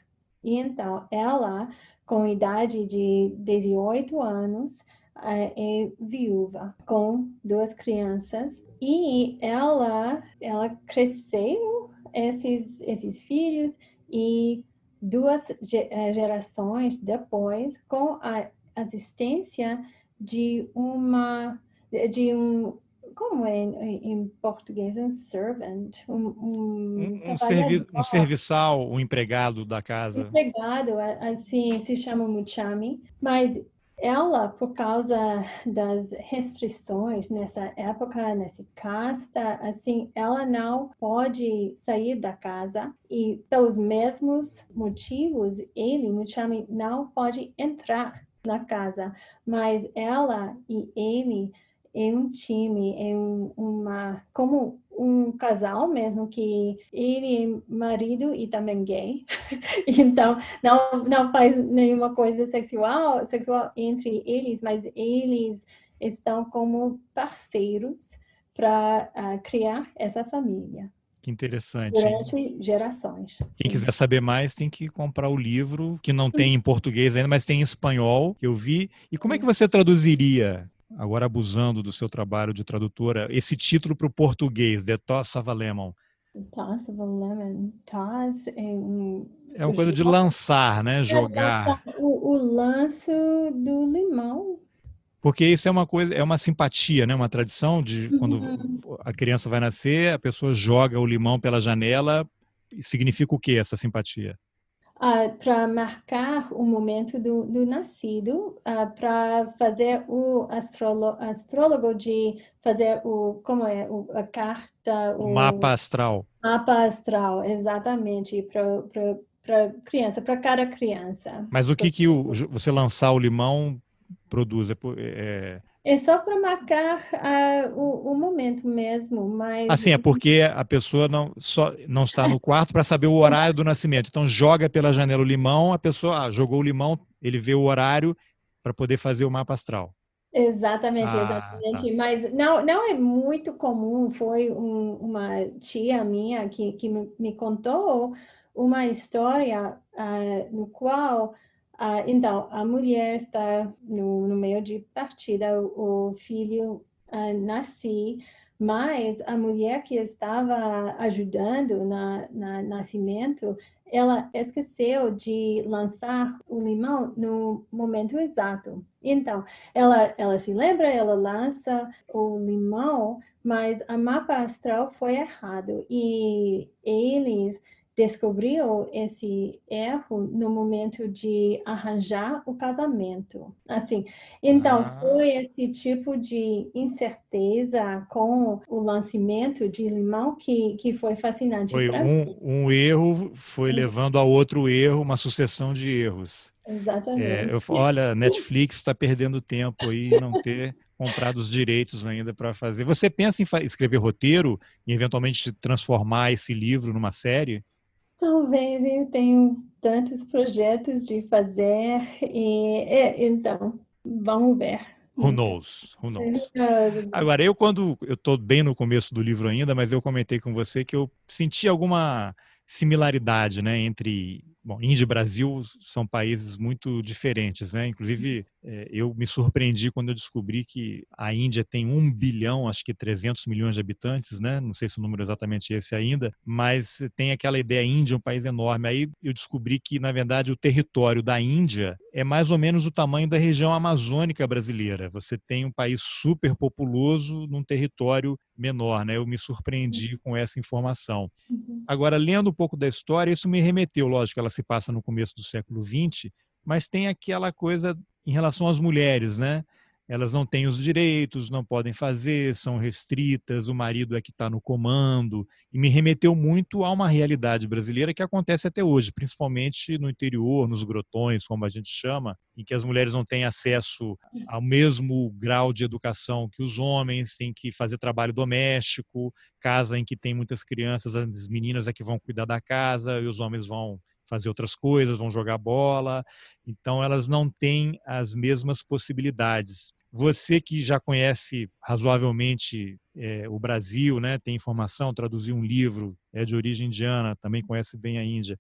E então, ela, com idade de 18 anos, é viúva, com duas crianças, e ela, ela cresceu esses, esses filhos e duas eh, gerações depois, com a assistência de uma de um como é em, em português? Um servant? Um, um, um, servi um serviçal um empregado da casa. Empregado assim se chama muchami mas ela, por causa das restrições nessa época, nessa casta, assim, ela não pode sair da casa e, pelos mesmos motivos, ele, Muchami, não pode entrar na casa, mas ela e ele é um time, é um, uma como um casal mesmo que ele é marido e também gay, então não não faz nenhuma coisa sexual sexual entre eles, mas eles estão como parceiros para uh, ah, criar essa família. Que interessante. Durante gerações. Quem sim. quiser saber mais tem que comprar o livro, que não tem em português ainda, mas tem em espanhol, que eu vi. E como é que você traduziria agora abusando do seu trabalho de tradutora, esse título para o português, The Toss of a Lemon. Toss of a Lemon. Toss é um... É uma coisa de lançar, né? Jogar. O, o lance do limão. Porque isso é uma coisa, é uma simpatia, né? Uma tradição de quando uhum. a criança vai nascer, a pessoa joga o limão pela janela. Significa o que essa simpatia? Uh, para marcar o momento do, do nascido, uh, para fazer o astrólogo, astrólogo de fazer o como é o, a carta, o, o mapa astral. Mapa astral, exatamente para para criança, para cada criança. Mas o que que o, você lançar o limão produz? É, é é só para marcar uh, o, o, momento mesmo, mas... Assim, é porque a pessoa não, só, não está no quarto para saber o horário do nascimento. Então, joga pela janela o limão, a pessoa ah, jogou o limão, ele vê o horário para poder fazer o mapa astral. Exatamente, ah, exatamente. Tá. Mas não, não é muito comum. Foi um, uma tia minha que, que me, me contou uma história uh, no qual ah, então, a mulher está no, no meio de partida, o, filho ah, nasce, mas a mulher que estava ajudando na, na nascimento, ela esqueceu de lançar o limão no momento exato. Então, ela, ela se lembra, ela lança o limão, mas a mapa astral foi errado e eles descobriu esse erro no momento de arranjar o casamento. Assim, então ah. foi esse tipo de incerteza com o lançamento de limão que, que foi fascinante. Foi um, um, erro foi levando a outro erro, uma sucessão de erros. Exatamente. É, eu, olha, Netflix está perdendo tempo aí não ter comprado os direitos ainda para fazer. Você pensa em escrever roteiro e eventualmente transformar esse livro numa série? Talvez eu tenha tantos projetos de fazer e, e então vamos ver. Who knows? Who knows? Agora, eu quando eu estou bem no começo do livro ainda, mas eu comentei com você que eu senti alguma similaridade, né, entre Bom, Índia e Brasil são países muito diferentes, né? Inclusive, é, eu me surpreendi quando eu descobri que a Índia tem um bilhão, acho que 300 milhões de habitantes, né? Não sei se o número é exatamente esse ainda, mas tem aquela ideia Índia, um país enorme. Aí eu descobri que, na verdade, o território da Índia é mais ou menos o tamanho da região amazônica brasileira. Você tem um país super populoso num território menor, né? Eu me surpreendi com essa informação. Uhum. Agora, lendo um pouco da história, isso me remeteu, lógico, ela se passa no começo do século XX, mas tem aquela coisa em relação às mulheres, né? Elas não têm os direitos, não podem fazer, são restritas, o marido é que está no comando. E me remeteu muito a uma realidade brasileira que acontece até hoje, principalmente no interior, nos grotões, como a gente chama, em que as mulheres não têm acesso ao mesmo grau de educação que os homens, têm que fazer trabalho doméstico, casa em que tem muitas crianças, as meninas é que vão cuidar da casa e os homens vão fazer outras coisas, vão jogar bola. Então, elas não têm as mesmas possibilidades. Você que já conhece razoavelmente é, o Brasil, né, tem informação, traduziu um livro, é de origem indiana, também conhece bem a Índia.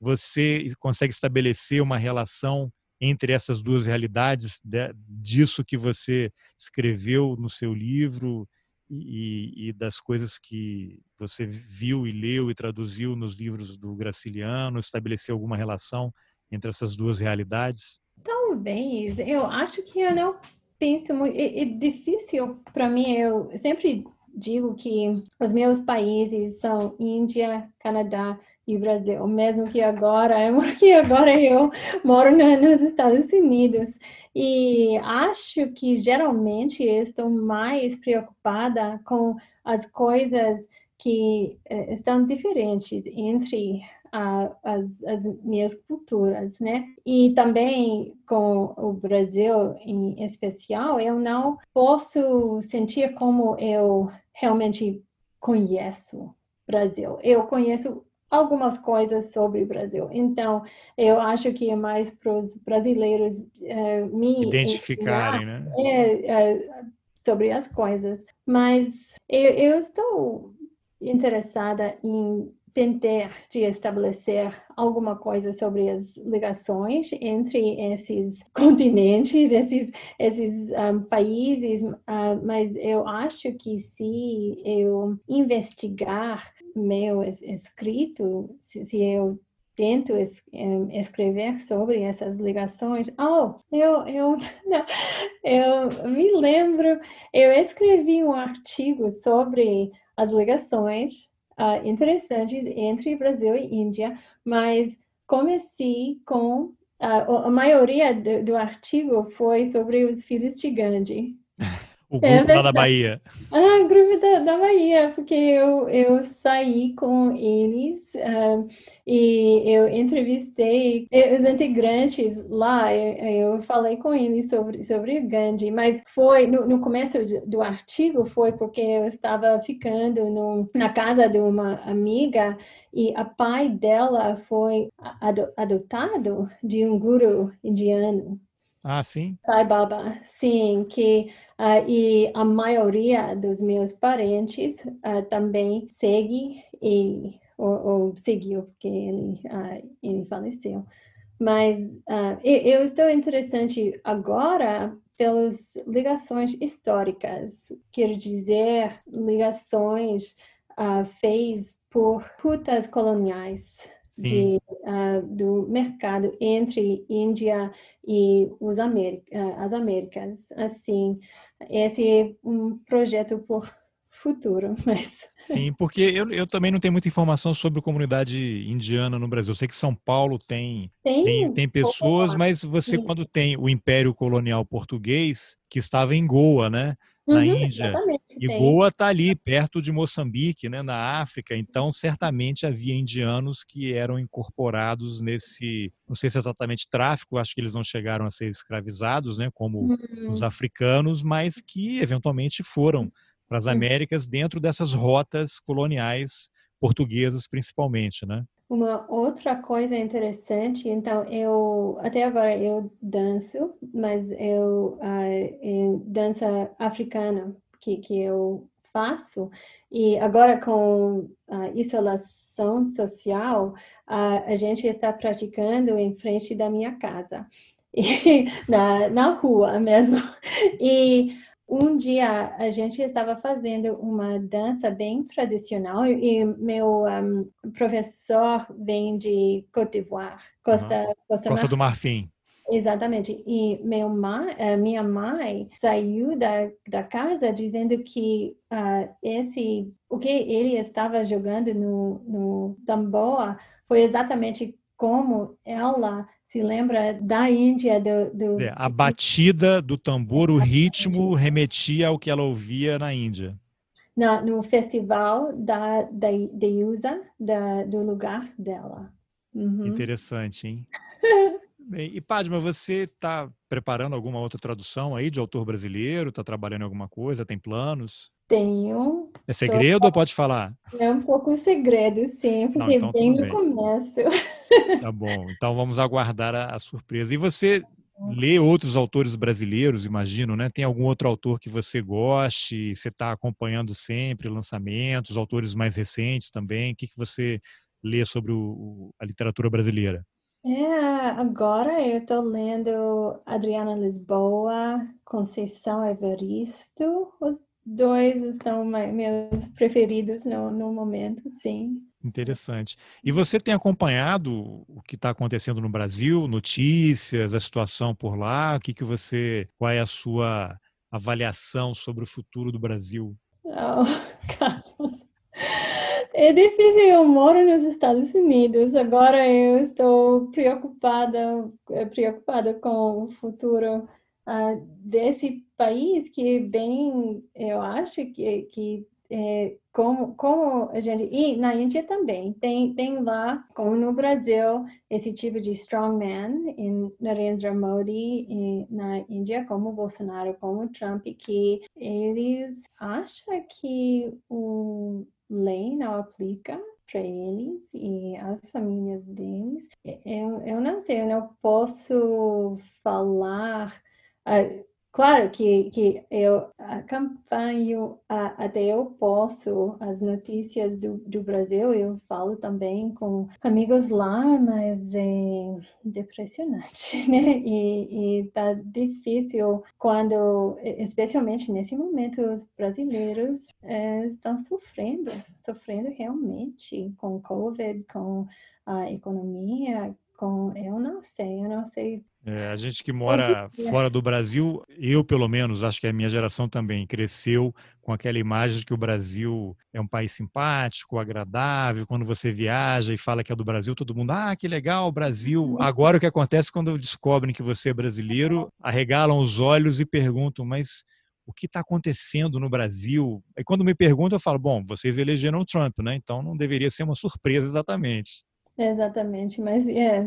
Você consegue estabelecer uma relação entre essas duas realidades, de, disso que você escreveu no seu livro e, e, das coisas que você viu e leu e traduziu nos livros do Graciliano, estabeleceu alguma relação entre essas duas realidades? Talvez. Eu acho que eu não penso muito. É, é difícil para mim. Eu sempre digo que os meus países são Índia, Canadá e Brasil, mesmo que agora, porque agora eu moro nos Estados Unidos. E acho que geralmente estou mais preocupada com as coisas que eh, estão diferentes entre as, as minhas culturas, né? E também com o Brasil em especial, eu não posso sentir como eu realmente conheço Brasil. Eu conheço algumas coisas sobre o Brasil. Então, eu acho que é mais para os brasileiros uh, me identificarem, né? É, é, sobre as coisas. Mas eu, eu estou interessada em tentar de estabelecer alguma coisa sobre as ligações entre esses continentes, esses, esses um, países, uh, mas eu acho que se eu investigar meu escrito, se, se eu tento es, escrever sobre essas ligações. Oh, eu, eu, eu me lembro, eu escrevi um artigo sobre as ligações uh, interessantes entre Brasil e Índia, mas comecei com uh, a maioria do, do, artigo foi sobre os filhos de Gandhi. O é grupo é da Bahia. Ah, o grupo da, da Bahia, porque eu, eu saí com eles uh, e eu entrevistei os integrantes lá, eu, eu, falei com eles sobre, sobre o Gandhi, mas foi no, no começo do artigo foi porque eu estava ficando no, na casa de uma amiga e a pai dela foi adotado de um guru indiano. Ah, sim? Sai Baba, sim, que uh, e a maioria dos meus parentes uh, também segue ele, ou, ou, seguiu, porque ele, uh, ele faleceu. Mas eu estou interessante agora pelas ligações históricas, quer dizer, ligações feitas por rutas coloniais de, uh, do mercado entre Índia e os América, uh, as Américas. Assim, esse é um projeto por futuro, mas... Sim, porque eu, eu também não tenho muita informação sobre comunidade indiana no Brasil. Eu sei que São Paulo tem, tem, tem, tem pessoas, mas você Sim. quando tem o Império Colonial Português, que estava em Goa, né? Na uhum, Índia. E tem. Goa está ali, perto de Moçambique, né, na África. Então, certamente havia indianos que eram incorporados nesse, não sei se é exatamente tráfico, acho que eles não chegaram a ser escravizados, né, como uhum. os africanos, mas que eventualmente foram para as uhum. Américas dentro dessas rotas coloniais portuguesas, principalmente, né? Uma outra coisa interessante, então eu até agora eu danço, mas eu, uh, dança africana que que eu faço. E agora com a isolação social uh, a gente está praticando em frente da minha casa. E, na na rua mesmo. E um dia a gente estava fazendo uma dança bem tradicional e meu um, professor vem de Côte d'Ivoire, Costa, uhum. Costa, Costa do Marfim. Exatamente. E meu eh, minha mãe saiu da, da casa dizendo que uh, esse o que ele estava jogando no, no tambor foi exatamente como ela se lembra da Índia do, do... É, a batida do tambor, o ritmo remetia ao que ela ouvia na Índia. Na, no festival da, da de USA, da, do lugar dela. Uhum. Interessante, hein? Bem, e Padma, você está preparando alguma outra tradução aí de autor brasileiro? Está trabalhando em alguma coisa? Tem planos? Tenho. É segredo tô... ou pode falar? É um pouco segredo, sim, porque Não, então, bem no começo. Tá bom, então vamos aguardar a, a, surpresa. E você lê outros autores brasileiros, imagino, né? Tem algum outro autor que você goste? Você está acompanhando sempre lançamentos, autores mais recentes também? O que, que você lê sobre o, a literatura brasileira? É, agora eu estou lendo Adriana Lisboa, Conceição Evaristo, os dois são meus preferidos no, no momento, sim. Interessante. E você tem acompanhado o que está acontecendo no Brasil, notícias, a situação por lá? O que, que você, qual é a sua avaliação sobre o futuro do Brasil? Oh, é difícil. Eu moro nos Estados Unidos. Agora eu estou preocupada, eh, preocupada com o futuro uh, desse país que bem, eu acho que, que é, como, como a gente. E na Índia também, tem, tem lá, como no Brasil, esse tipo de strongman em Narendra Modi e na Índia, como Bolsonaro, como Trump, que eles acham que o lei não aplica para eles e as famílias deles. Eu, eu não sei, eu não posso falar. Uh, Claro que, que eu acompanho até eu posso as notícias do, do Brasil, eu falo também com amigos lá, mas é depressionante, né? E, e tá difícil quando, especialmente nesse momento, os brasileiros é, estão sofrendo, sofrendo realmente com Covid, com a economia, com, eu não sei, eu não sei é, a gente que mora fora do Brasil, eu pelo menos, acho que a minha geração também cresceu com aquela imagem de que o Brasil é um país simpático, agradável. Quando você viaja e fala que é do Brasil, todo mundo, ah, que legal, Brasil. Uhum. Agora o que acontece quando descobrem que você é brasileiro, arregalam os olhos e perguntam, mas o que está acontecendo no Brasil? E quando me perguntam, eu falo, bom, vocês elegeram o Trump, né? Então não deveria ser uma surpresa exatamente. Exatamente, mas é,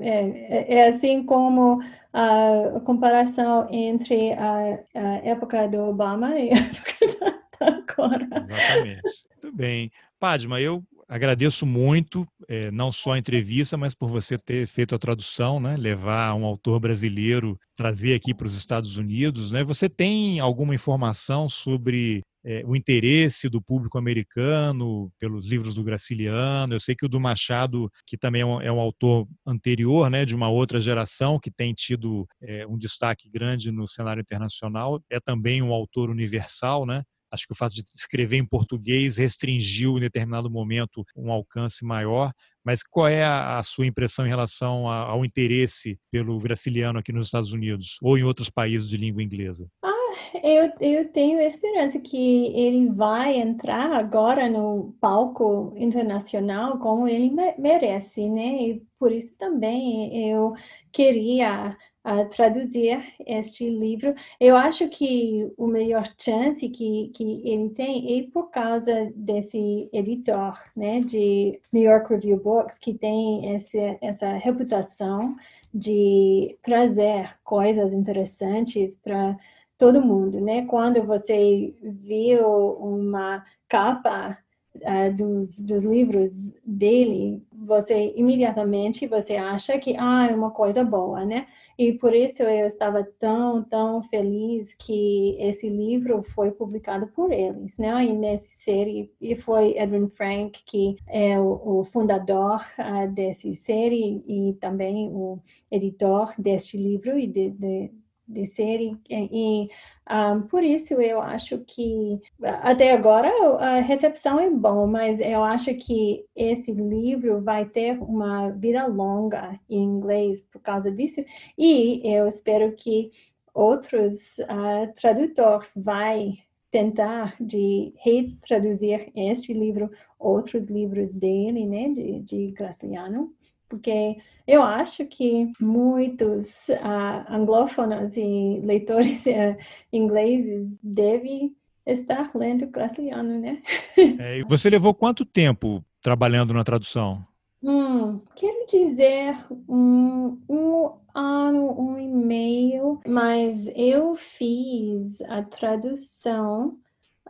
é, é assim como a comparação entre a, a época do Obama e a época da agora. Exatamente. Muito bem. Padma, eu agradeço muito, é, não só a entrevista, mas por você ter feito a tradução, né? levar um autor brasileiro, trazer aqui para os Estados Unidos. Né? Você tem alguma informação sobre é, o interesse do público americano pelos livros do Graciliano. Eu sei que o do Machado, que também é um, é um autor anterior, né, de uma outra geração, que tem tido é, um destaque grande no cenário internacional, é também um autor universal, né? Acho que o fato de escrever em português restringiu em determinado momento um alcance maior. Mas qual é a, sua impressão em relação ao interesse pelo Graciliano aqui nos Estados Unidos ou em outros países de língua inglesa? Ah, eu, eu tenho esperança que ele vai entrar agora no palco internacional como ele merece, né? E por isso também eu queria uh, traduzir este livro. Eu acho que o melhor chance que, que ele tem é por causa desse editor, né, de New York Review Books, que tem esse, essa reputação de trazer coisas interessantes para todo mundo, né? Quando você viu uma capa uh, dos, dos livros dele, você imediatamente você acha que ah, é uma coisa boa, né? E por isso eu estava tão, tão feliz que esse livro foi publicado por eles, né? E nessa série, e foi Edwin Frank que é o, o fundador uh, dessa série e também o editor deste livro e de, de de série e um, por isso eu acho que até agora a recepção é bom, mas eu acho que esse livro vai ter uma vida longa em inglês por causa disso. E eu espero que outros uh, tradutores vai tentar de retraduzir este livro, outros livros dele, né, de, de Graciliano, porque eu acho que muitos uh, anglófonos e leitores uh, ingleses devem estar lendo Graciliano, né? É, você levou quanto tempo trabalhando na tradução? Hum, quero dizer um, um ano, um e meio, mas eu fiz a tradução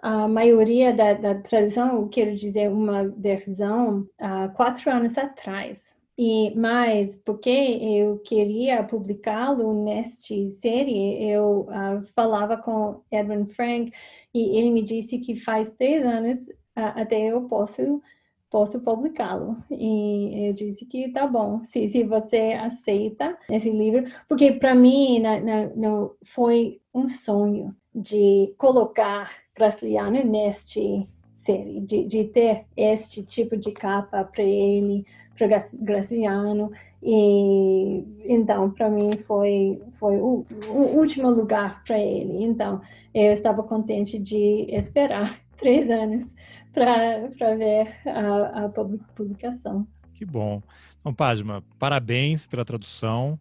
a maioria da, da tradução, quero dizer, uma versão, há uh, quatro anos atrás. E mais, porque eu queria publicá-lo nesta série, eu uh, falava com Edwin Frank e ele me disse que faz três anos uh, até eu posso posso publicá-lo. E eu disse que tá bom, se, se você aceita esse livro, porque para mim na, na, no, foi um sonho de colocar Graciliano neste série, de, de ter este tipo de capa para ele para Graciano e então para mim foi foi o, o último lugar para ele então eu estava contente de esperar três anos para ver a, a publicação. Que bom. Então, Padma, parabéns pela tradução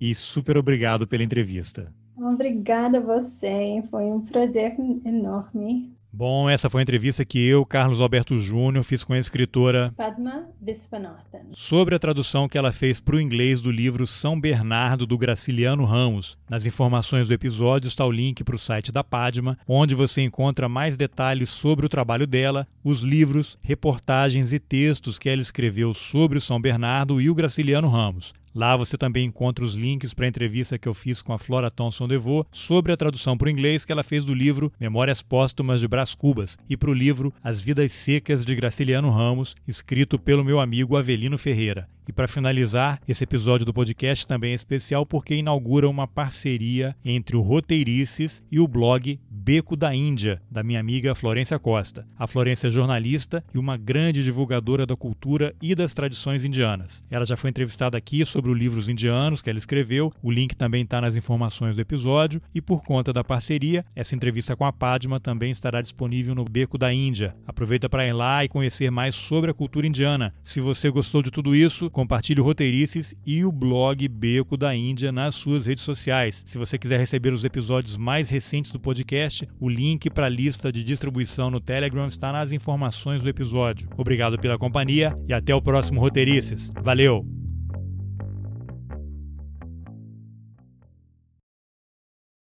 e super obrigado pela entrevista. Obrigada a você, foi um prazer enorme. Bom, essa foi a entrevista que eu, Carlos Alberto Júnior, fiz com a escritora Padma Viswanathan sobre a tradução que ela fez para o inglês do livro São Bernardo do Graciliano Ramos. Nas informações do episódio está o link para o site da Padma, onde você encontra mais detalhes sobre o trabalho dela, os livros, reportagens e textos que ela escreveu sobre o São Bernardo e o Graciliano Ramos. Lá você também encontra os links para a entrevista que eu fiz com a Flora Thomson DeVoe sobre a tradução para o inglês que ela fez do livro Memórias Póstumas de Brás Cubas e para o livro As Vidas Secas de Graciliano Ramos, escrito pelo meu amigo Avelino Ferreira. E para finalizar, esse episódio do podcast também é especial porque inaugura uma parceria entre o Roteirices e o blog Beco da Índia, da minha amiga Florência Costa. A Florência é jornalista e uma grande divulgadora da cultura e das tradições indianas. Ela já foi entrevistada aqui sobre os livros indianos que ela escreveu, o link também está nas informações do episódio, e por conta da parceria, essa entrevista com a Padma também estará disponível no Beco da Índia. Aproveita para ir lá e conhecer mais sobre a cultura indiana. Se você gostou de tudo isso, Compartilhe o Roteirices e o blog Beco da Índia nas suas redes sociais. Se você quiser receber os episódios mais recentes do podcast, o link para a lista de distribuição no Telegram está nas informações do episódio. Obrigado pela companhia e até o próximo Roteirices. Valeu!